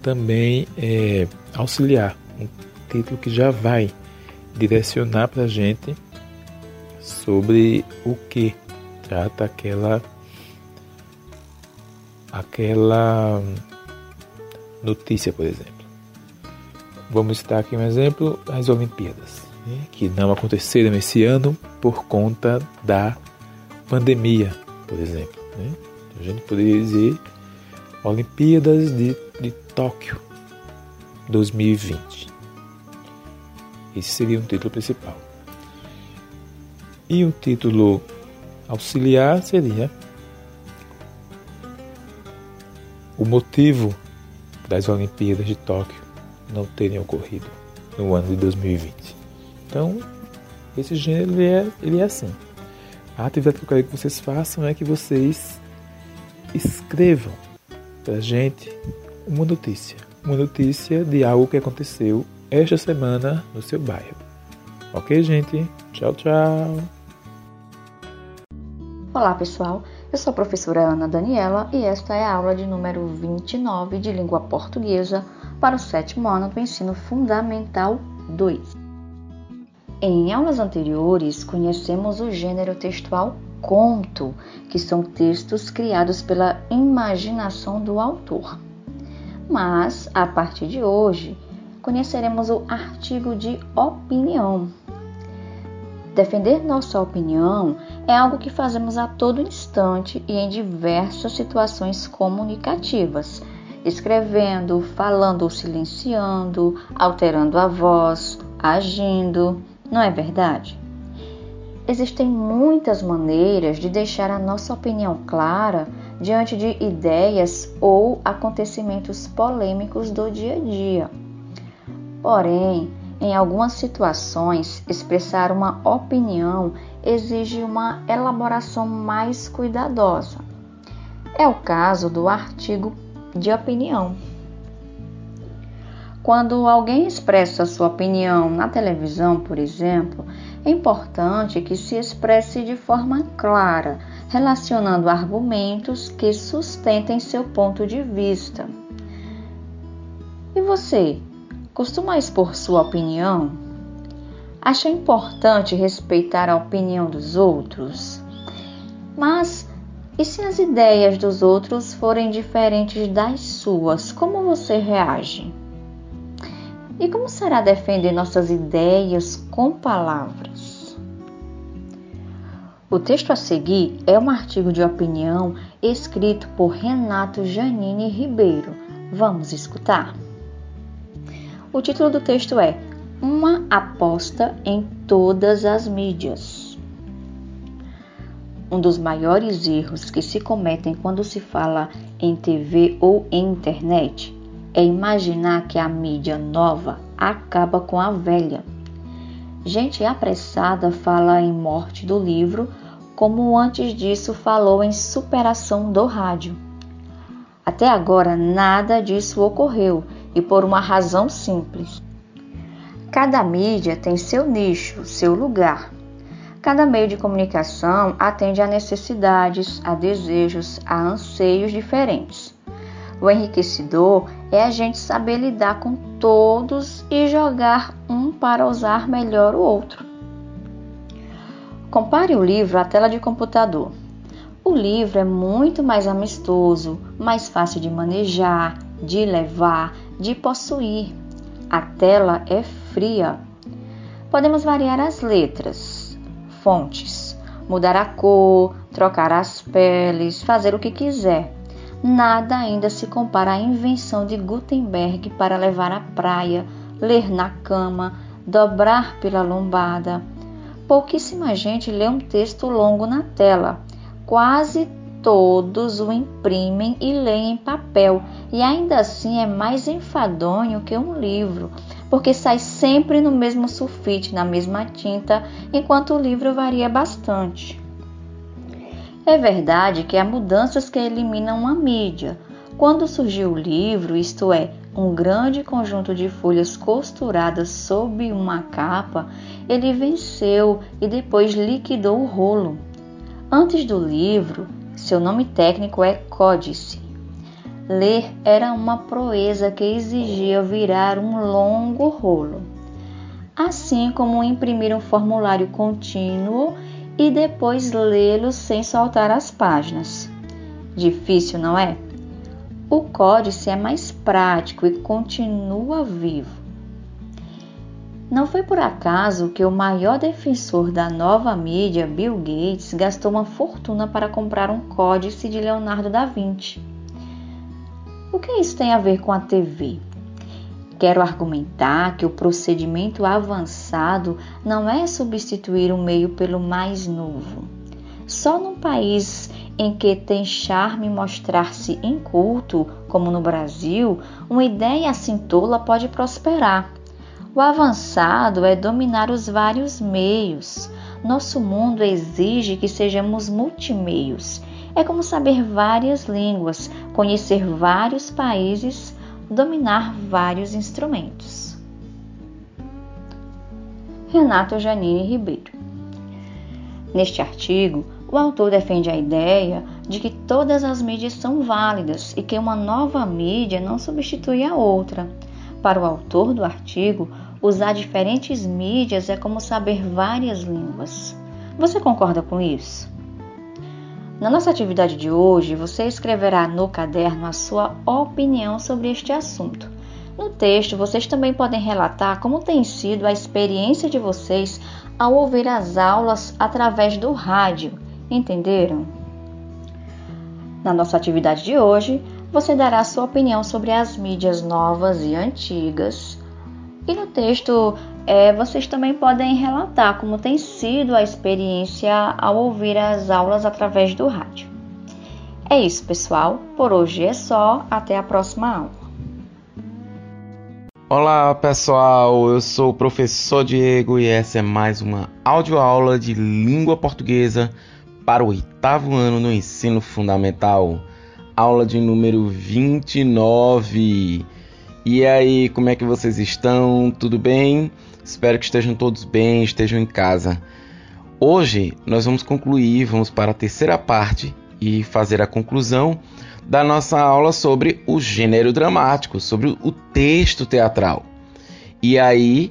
também é, auxiliar, um título que já vai direcionar para a gente sobre o que trata aquela aquela notícia, por exemplo. Vamos citar aqui um exemplo: as Olimpíadas, né, que não aconteceram esse ano por conta da pandemia, por exemplo. Né? A gente poderia dizer Olimpíadas de, de Tóquio 2020. Esse seria um título principal. E o título auxiliar seria o motivo das Olimpíadas de Tóquio não terem ocorrido no ano de 2020. Então, esse gênero ele é, ele é assim. A atividade que eu quero que vocês façam é que vocês escrevam para gente uma notícia. Uma notícia de algo que aconteceu esta semana no seu bairro. Ok, gente? Tchau, tchau! Olá, pessoal. Eu sou a professora Ana Daniela e esta é a aula de número 29 de língua portuguesa para o sétimo ano do ensino fundamental 2. Em aulas anteriores, conhecemos o gênero textual conto, que são textos criados pela imaginação do autor. Mas, a partir de hoje, conheceremos o artigo de opinião. Defender nossa opinião é algo que fazemos a todo instante e em diversas situações comunicativas escrevendo, falando ou silenciando, alterando a voz, agindo, não é verdade? Existem muitas maneiras de deixar a nossa opinião clara diante de ideias ou acontecimentos polêmicos do dia a dia. Porém, em algumas situações, expressar uma opinião exige uma elaboração mais cuidadosa. É o caso do artigo de opinião. Quando alguém expressa sua opinião na televisão, por exemplo, é importante que se expresse de forma clara, relacionando argumentos que sustentem seu ponto de vista. E você, costuma expor sua opinião? Acha importante respeitar a opinião dos outros? Mas e se as ideias dos outros forem diferentes das suas, como você reage? E como será defender nossas ideias com palavras? O texto a seguir é um artigo de opinião escrito por Renato Janine Ribeiro. Vamos escutar? O título do texto é Uma aposta em todas as mídias. Um dos maiores erros que se cometem quando se fala em TV ou em internet é imaginar que a mídia nova acaba com a velha. Gente apressada fala em morte do livro, como antes disso falou em superação do rádio. Até agora nada disso ocorreu e por uma razão simples. Cada mídia tem seu nicho, seu lugar. Cada meio de comunicação atende a necessidades, a desejos, a anseios diferentes. O enriquecedor é a gente saber lidar com todos e jogar um para usar melhor o outro. Compare o livro à tela de computador. O livro é muito mais amistoso, mais fácil de manejar, de levar, de possuir. A tela é fria. Podemos variar as letras, fontes, mudar a cor, trocar as peles, fazer o que quiser. Nada ainda se compara à invenção de Gutenberg para levar à praia, ler na cama, dobrar pela lombada. pouquíssima gente lê um texto longo na tela. Quase todos o imprimem e leem em papel, e ainda assim é mais enfadonho que um livro, porque sai sempre no mesmo sulfite, na mesma tinta, enquanto o livro varia bastante. É verdade que há mudanças que eliminam a mídia. Quando surgiu o livro, isto é, um grande conjunto de folhas costuradas sob uma capa, ele venceu e depois liquidou o rolo. Antes do livro, seu nome técnico é códice. Ler era uma proeza que exigia virar um longo rolo, assim como imprimir um formulário contínuo e depois lê-lo sem soltar as páginas. Difícil, não é? O códice é mais prático e continua vivo. Não foi por acaso que o maior defensor da nova mídia, Bill Gates, gastou uma fortuna para comprar um códice de Leonardo da Vinci. O que isso tem a ver com a TV? Quero argumentar que o procedimento avançado não é substituir um meio pelo mais novo. Só num país em que tem charme mostrar-se inculto, como no Brasil, uma ideia assim tola pode prosperar. O avançado é dominar os vários meios. Nosso mundo exige que sejamos multimeios. É como saber várias línguas, conhecer vários países, dominar vários instrumentos. Renato Janine Ribeiro. Neste artigo, o autor defende a ideia de que todas as mídias são válidas e que uma nova mídia não substitui a outra. Para o autor do artigo, usar diferentes mídias é como saber várias línguas. Você concorda com isso? Na nossa atividade de hoje, você escreverá no caderno a sua opinião sobre este assunto. No texto, vocês também podem relatar como tem sido a experiência de vocês ao ouvir as aulas através do rádio. Entenderam? Na nossa atividade de hoje, você dará sua opinião sobre as mídias novas e antigas. E no texto, é, vocês também podem relatar como tem sido a experiência ao ouvir as aulas através do rádio. É isso, pessoal. Por hoje é só. Até a próxima aula. Olá, pessoal. Eu sou o professor Diego e essa é mais uma audioaula de língua portuguesa para o oitavo ano no ensino fundamental aula de número 29. E aí, como é que vocês estão? Tudo bem? Espero que estejam todos bem, estejam em casa. Hoje nós vamos concluir, vamos para a terceira parte e fazer a conclusão da nossa aula sobre o gênero dramático, sobre o texto teatral. E aí,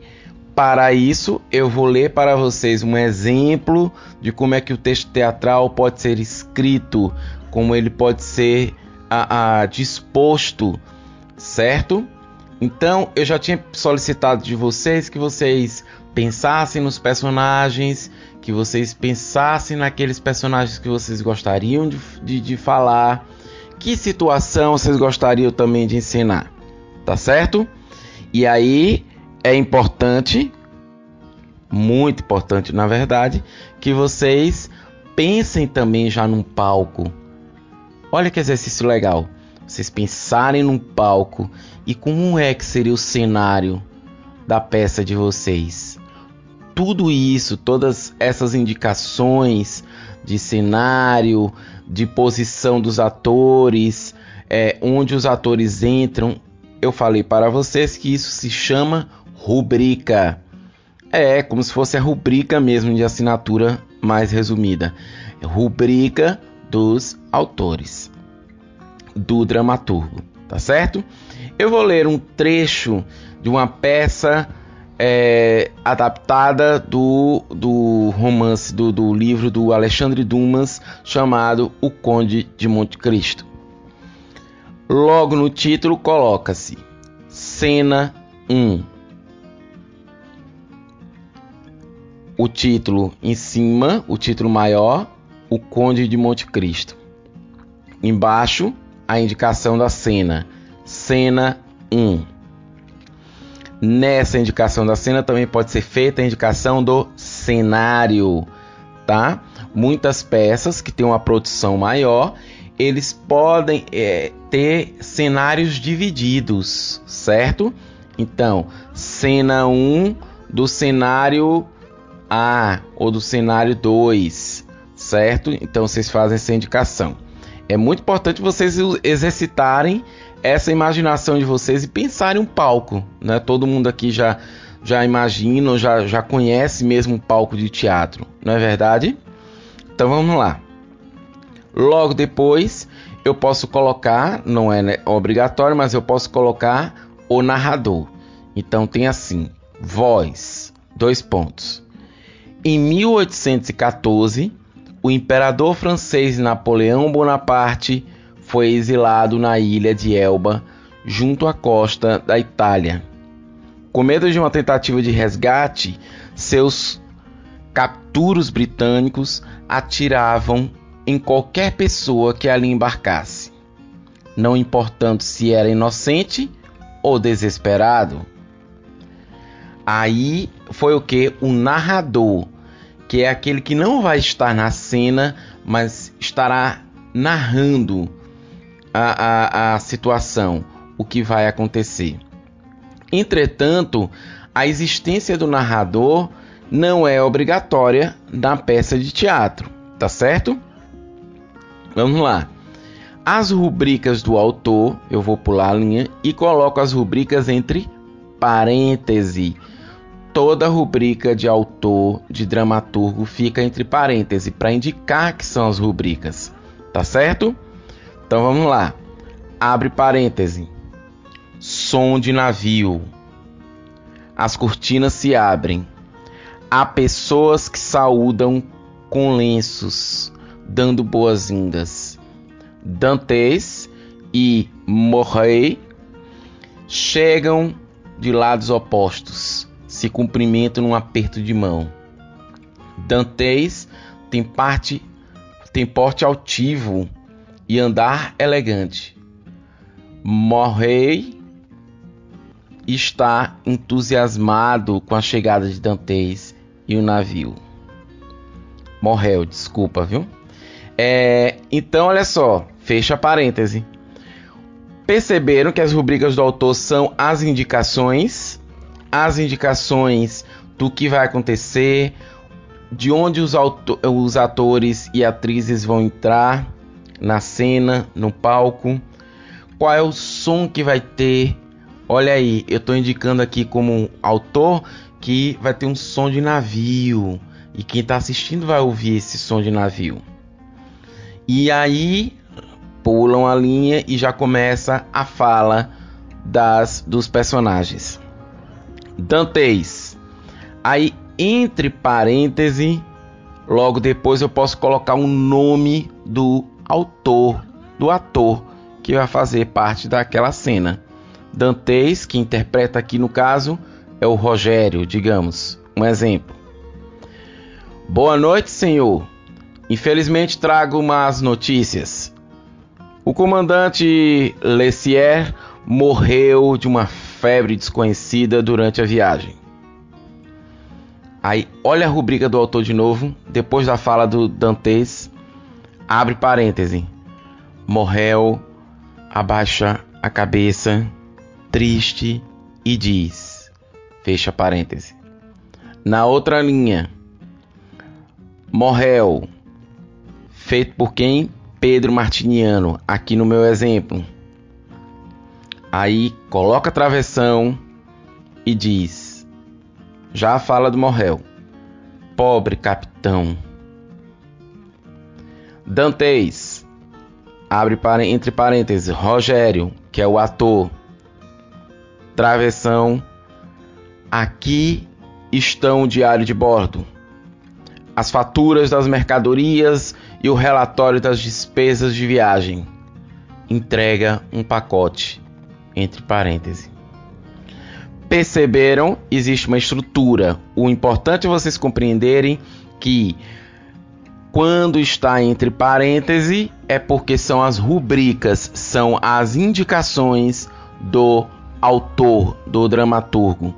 para isso, eu vou ler para vocês um exemplo de como é que o texto teatral pode ser escrito, como ele pode ser a, a disposto, certo? Então eu já tinha solicitado de vocês que vocês pensassem nos personagens, que vocês pensassem naqueles personagens que vocês gostariam de, de, de falar, que situação vocês gostariam também de ensinar, tá certo? E aí é importante, muito importante na verdade, que vocês pensem também já num palco, Olha que exercício legal. Vocês pensarem num palco e como é que seria o cenário da peça de vocês. Tudo isso, todas essas indicações de cenário, de posição dos atores, é, onde os atores entram, eu falei para vocês que isso se chama rubrica. É como se fosse a rubrica mesmo de assinatura mais resumida. Rubrica dos autores, do dramaturgo, tá certo? Eu vou ler um trecho de uma peça é, adaptada do, do romance, do, do livro do Alexandre Dumas, chamado O Conde de Monte Cristo. Logo no título coloca-se Cena 1. O título em cima, o título maior, o Conde de Monte Cristo. Embaixo, a indicação da cena. Cena 1. Nessa indicação da cena também pode ser feita a indicação do cenário, tá? Muitas peças que têm uma produção maior, eles podem é, ter cenários divididos, certo? Então, cena 1 do cenário A ou do cenário 2, certo? Então vocês fazem essa indicação. É muito importante vocês exercitarem essa imaginação de vocês e pensarem um palco, né? Todo mundo aqui já já imagina, já já conhece mesmo um palco de teatro, não é verdade? Então vamos lá. Logo depois eu posso colocar, não é né, obrigatório, mas eu posso colocar o narrador. Então tem assim: voz, dois pontos. Em 1814, o imperador francês Napoleão Bonaparte foi exilado na ilha de Elba, junto à costa da Itália. Com medo de uma tentativa de resgate, seus capturos britânicos atiravam em qualquer pessoa que ali embarcasse, não importando se era inocente ou desesperado. Aí foi o que? O narrador, que é aquele que não vai estar na cena, mas estará narrando a, a, a situação, o que vai acontecer. Entretanto, a existência do narrador não é obrigatória na peça de teatro, tá certo? Vamos lá. As rubricas do autor, eu vou pular a linha e coloco as rubricas entre parêntese. Toda rubrica de autor, de dramaturgo, fica entre parêntese para indicar que são as rubricas, tá certo? Então vamos lá. Abre parêntese. Som de navio. As cortinas se abrem. Há pessoas que saúdam com lenços, dando boas-vindas. Dantes e Morrey chegam de lados opostos, se cumprimentam num aperto de mão. Dantes tem parte tem porte altivo e andar elegante. Morrey está entusiasmado com a chegada de Dantes e o navio. Morreu, desculpa, viu? É, então, olha só, fecha parêntese. Perceberam que as rubricas do autor são as indicações, as indicações do que vai acontecer, de onde os, os atores e atrizes vão entrar, na cena, no palco, qual é o som que vai ter. Olha aí, eu estou indicando aqui como autor que vai ter um som de navio e quem está assistindo vai ouvir esse som de navio. E aí pulam a linha e já começa a fala das dos personagens. Dantes. Aí entre parênteses, logo depois eu posso colocar um nome do autor, do ator que vai fazer parte daquela cena. Dantes, que interpreta aqui no caso, é o Rogério, digamos, um exemplo. Boa noite, senhor. Infelizmente trago más notícias. O comandante Lessier morreu de uma febre desconhecida durante a viagem. Aí, olha a rubrica do autor de novo, depois da fala do Dantes, Abre parêntese. Morrel abaixa a cabeça, triste, e diz: Fecha parêntese. Na outra linha, Morrel, feito por quem? Pedro Martiniano, aqui no meu exemplo. Aí coloca travessão e diz: Já fala do Morrel. Pobre capitão Dantes, abre entre parênteses, Rogério, que é o ator. Travessão, aqui estão o diário de bordo, as faturas das mercadorias e o relatório das despesas de viagem. Entrega um pacote, entre parênteses. Perceberam? Existe uma estrutura. O importante é vocês compreenderem que quando está entre parênteses, é porque são as rubricas, são as indicações do autor, do dramaturgo.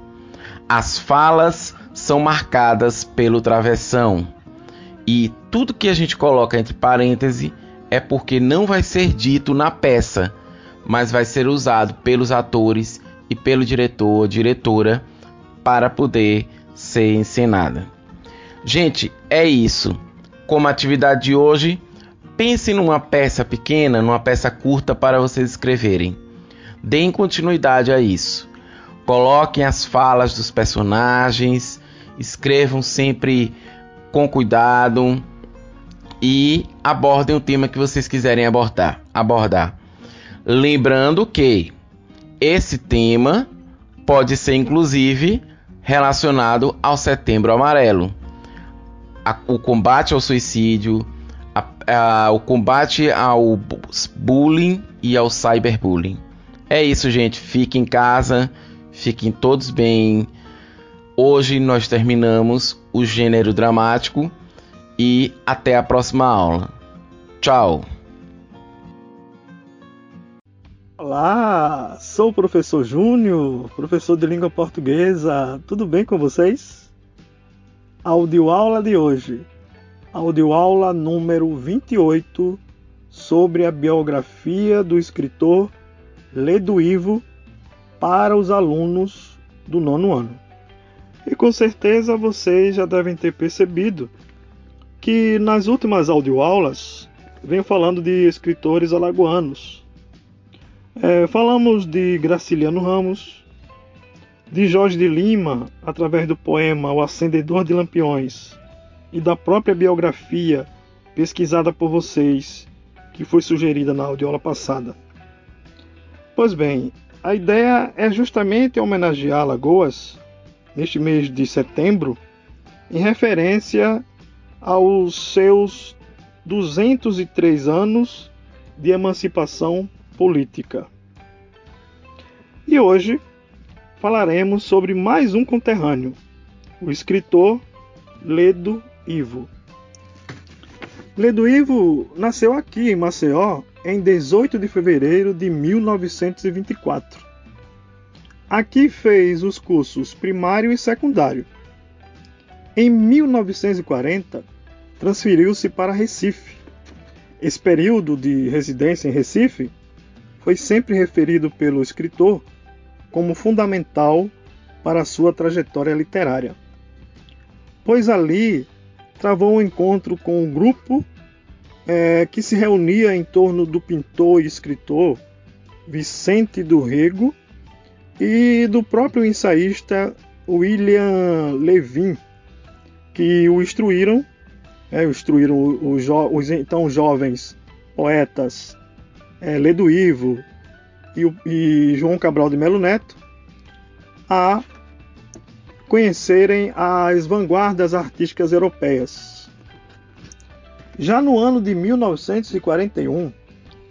As falas são marcadas pelo travessão. E tudo que a gente coloca entre parênteses é porque não vai ser dito na peça, mas vai ser usado pelos atores e pelo diretor ou diretora para poder ser encenada. Gente, é isso. Como atividade de hoje, pense numa peça pequena, numa peça curta para vocês escreverem. Deem continuidade a isso. Coloquem as falas dos personagens, escrevam sempre com cuidado e abordem o tema que vocês quiserem abordar. abordar. Lembrando que esse tema pode ser inclusive relacionado ao Setembro Amarelo, a, o combate ao suicídio, a, a, o combate ao bullying e ao cyberbullying. É isso, gente. Fiquem em casa, fiquem todos bem. Hoje nós terminamos o gênero dramático e até a próxima aula. Tchau! Olá, sou o professor Júnior, professor de língua portuguesa. Tudo bem com vocês? Audioaula de hoje. Audioaula número 28 sobre a biografia do escritor Ledo Ivo para os alunos do nono ano. E com certeza vocês já devem ter percebido que nas últimas audioaulas venho falando de escritores alagoanos. É, falamos de Graciliano Ramos, de Jorge de Lima, através do poema O Acendedor de Lampiões, e da própria biografia pesquisada por vocês, que foi sugerida na audioaula passada. Pois bem, a ideia é justamente homenagear Alagoas neste mês de setembro, em referência aos seus 203 anos de emancipação política. E hoje falaremos sobre mais um conterrâneo, o escritor Ledo Ivo. Ledo Ivo nasceu aqui em Maceió em 18 de fevereiro de 1924. Aqui fez os cursos primário e secundário. Em 1940, transferiu-se para Recife. Esse período de residência em Recife foi sempre referido pelo escritor como fundamental para a sua trajetória literária, pois ali travou um encontro com um grupo é, que se reunia em torno do pintor e escritor Vicente do Rego e do próprio ensaísta William Levin, que o instruíram, é, instruíram os, os, então jovens poetas é, Ledo Ivo e, e João Cabral de Melo Neto a conhecerem as vanguardas artísticas europeias. Já no ano de 1941,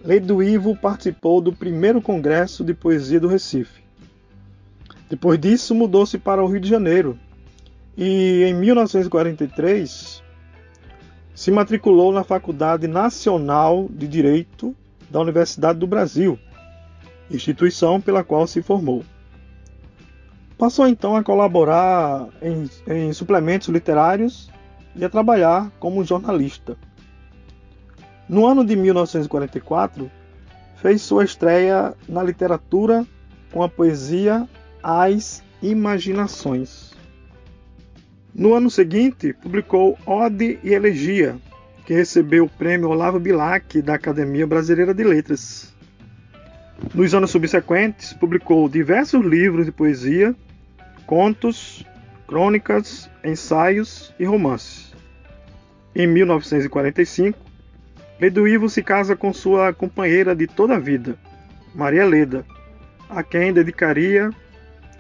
Ledo Ivo participou do primeiro Congresso de Poesia do Recife. Depois disso, mudou-se para o Rio de Janeiro e, em 1943, se matriculou na Faculdade Nacional de Direito da Universidade do Brasil, instituição pela qual se formou. Passou então a colaborar em, em suplementos literários e a trabalhar como jornalista. No ano de 1944, fez sua estreia na literatura com a poesia As Imaginações. No ano seguinte, publicou Ode e Elegia, que recebeu o prêmio Olavo Bilac da Academia Brasileira de Letras. Nos anos subsequentes, publicou diversos livros de poesia, contos, crônicas, ensaios e romances. Em 1945, Leduívo se casa com sua companheira de toda a vida, Maria Leda, a quem dedicaria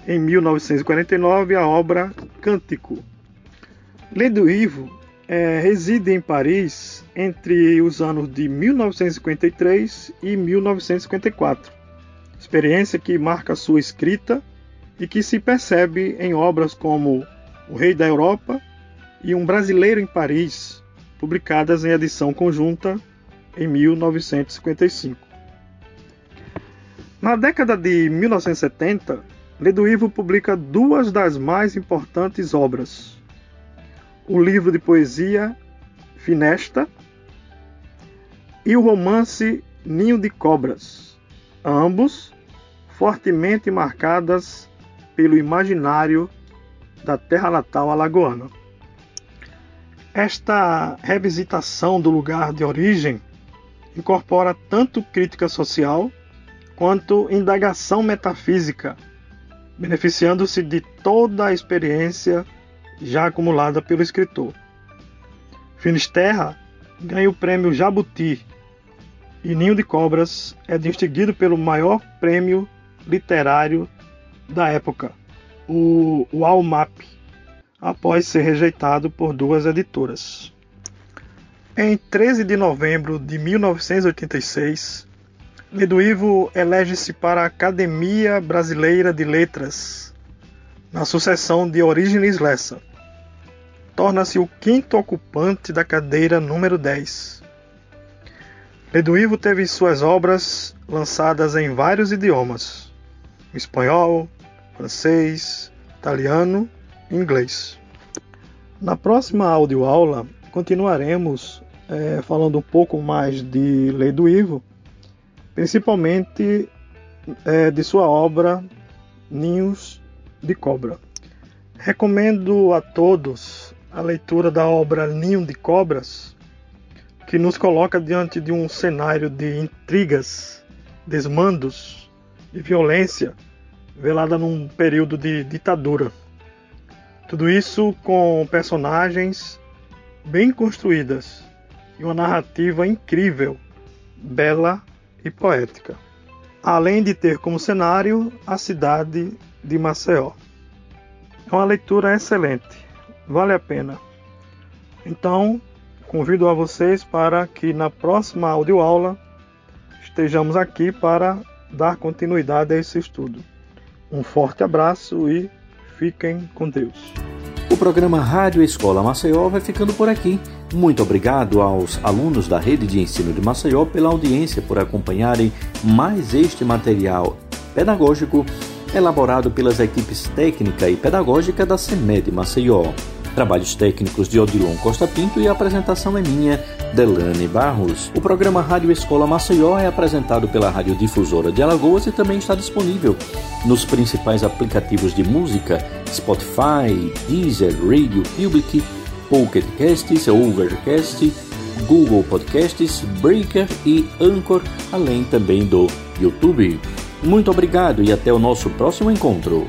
em 1949 a obra Cântico. Leduívo é, reside em Paris entre os anos de 1953 e 1954, experiência que marca sua escrita e que se percebe em obras como O Rei da Europa e Um Brasileiro em Paris, publicadas em edição conjunta em 1955. Na década de 1970, Leduivo publica duas das mais importantes obras: o livro de poesia Finesta e o romance Ninho de Cobras, ambos fortemente marcadas pelo imaginário da terra natal alagoana. Esta revisitação do lugar de origem incorpora tanto crítica social quanto indagação metafísica, beneficiando-se de toda a experiência já acumulada pelo escritor. Finisterra ganha o prêmio Jabuti e Ninho de Cobras é distinguido pelo maior prêmio literário da época, o, Almap, após ser rejeitado por duas editoras. Em 13 de novembro de 1986, Leduivo elege-se para a Academia Brasileira de Letras, na sucessão de Orígenes Lessa. Torna-se o quinto ocupante da cadeira número 10. Leduivo teve suas obras lançadas em vários idiomas: espanhol, francês, italiano e inglês. Na próxima audioaula, continuaremos é, falando um pouco mais de Lei do Ivo, principalmente é, de sua obra Ninhos de Cobra. Recomendo a todos a leitura da obra Ninho de Cobras, que nos coloca diante de um cenário de intrigas, desmandos e violência velada num período de ditadura. Tudo isso com personagens bem construídas e uma narrativa incrível, bela e poética. Além de ter como cenário a cidade de Maceió. É uma leitura excelente, vale a pena. Então, convido a vocês para que na próxima audioaula estejamos aqui para dar continuidade a esse estudo. Um forte abraço e fiquem com Deus. O programa Rádio Escola Maceió vai ficando por aqui. Muito obrigado aos alunos da Rede de Ensino de Maceió pela audiência, por acompanharem mais este material pedagógico elaborado pelas equipes técnica e pedagógica da CEMED Maceió. Trabalhos técnicos de Odilon Costa Pinto e a apresentação é minha, Delane Barros. O programa Rádio Escola Maceió é apresentado pela Rádio Difusora de Alagoas e também está disponível nos principais aplicativos de música Spotify, Deezer, Radio Public, Pocket Casts, Overcast, Google Podcasts, Breaker e Anchor, além também do YouTube. Muito obrigado e até o nosso próximo encontro.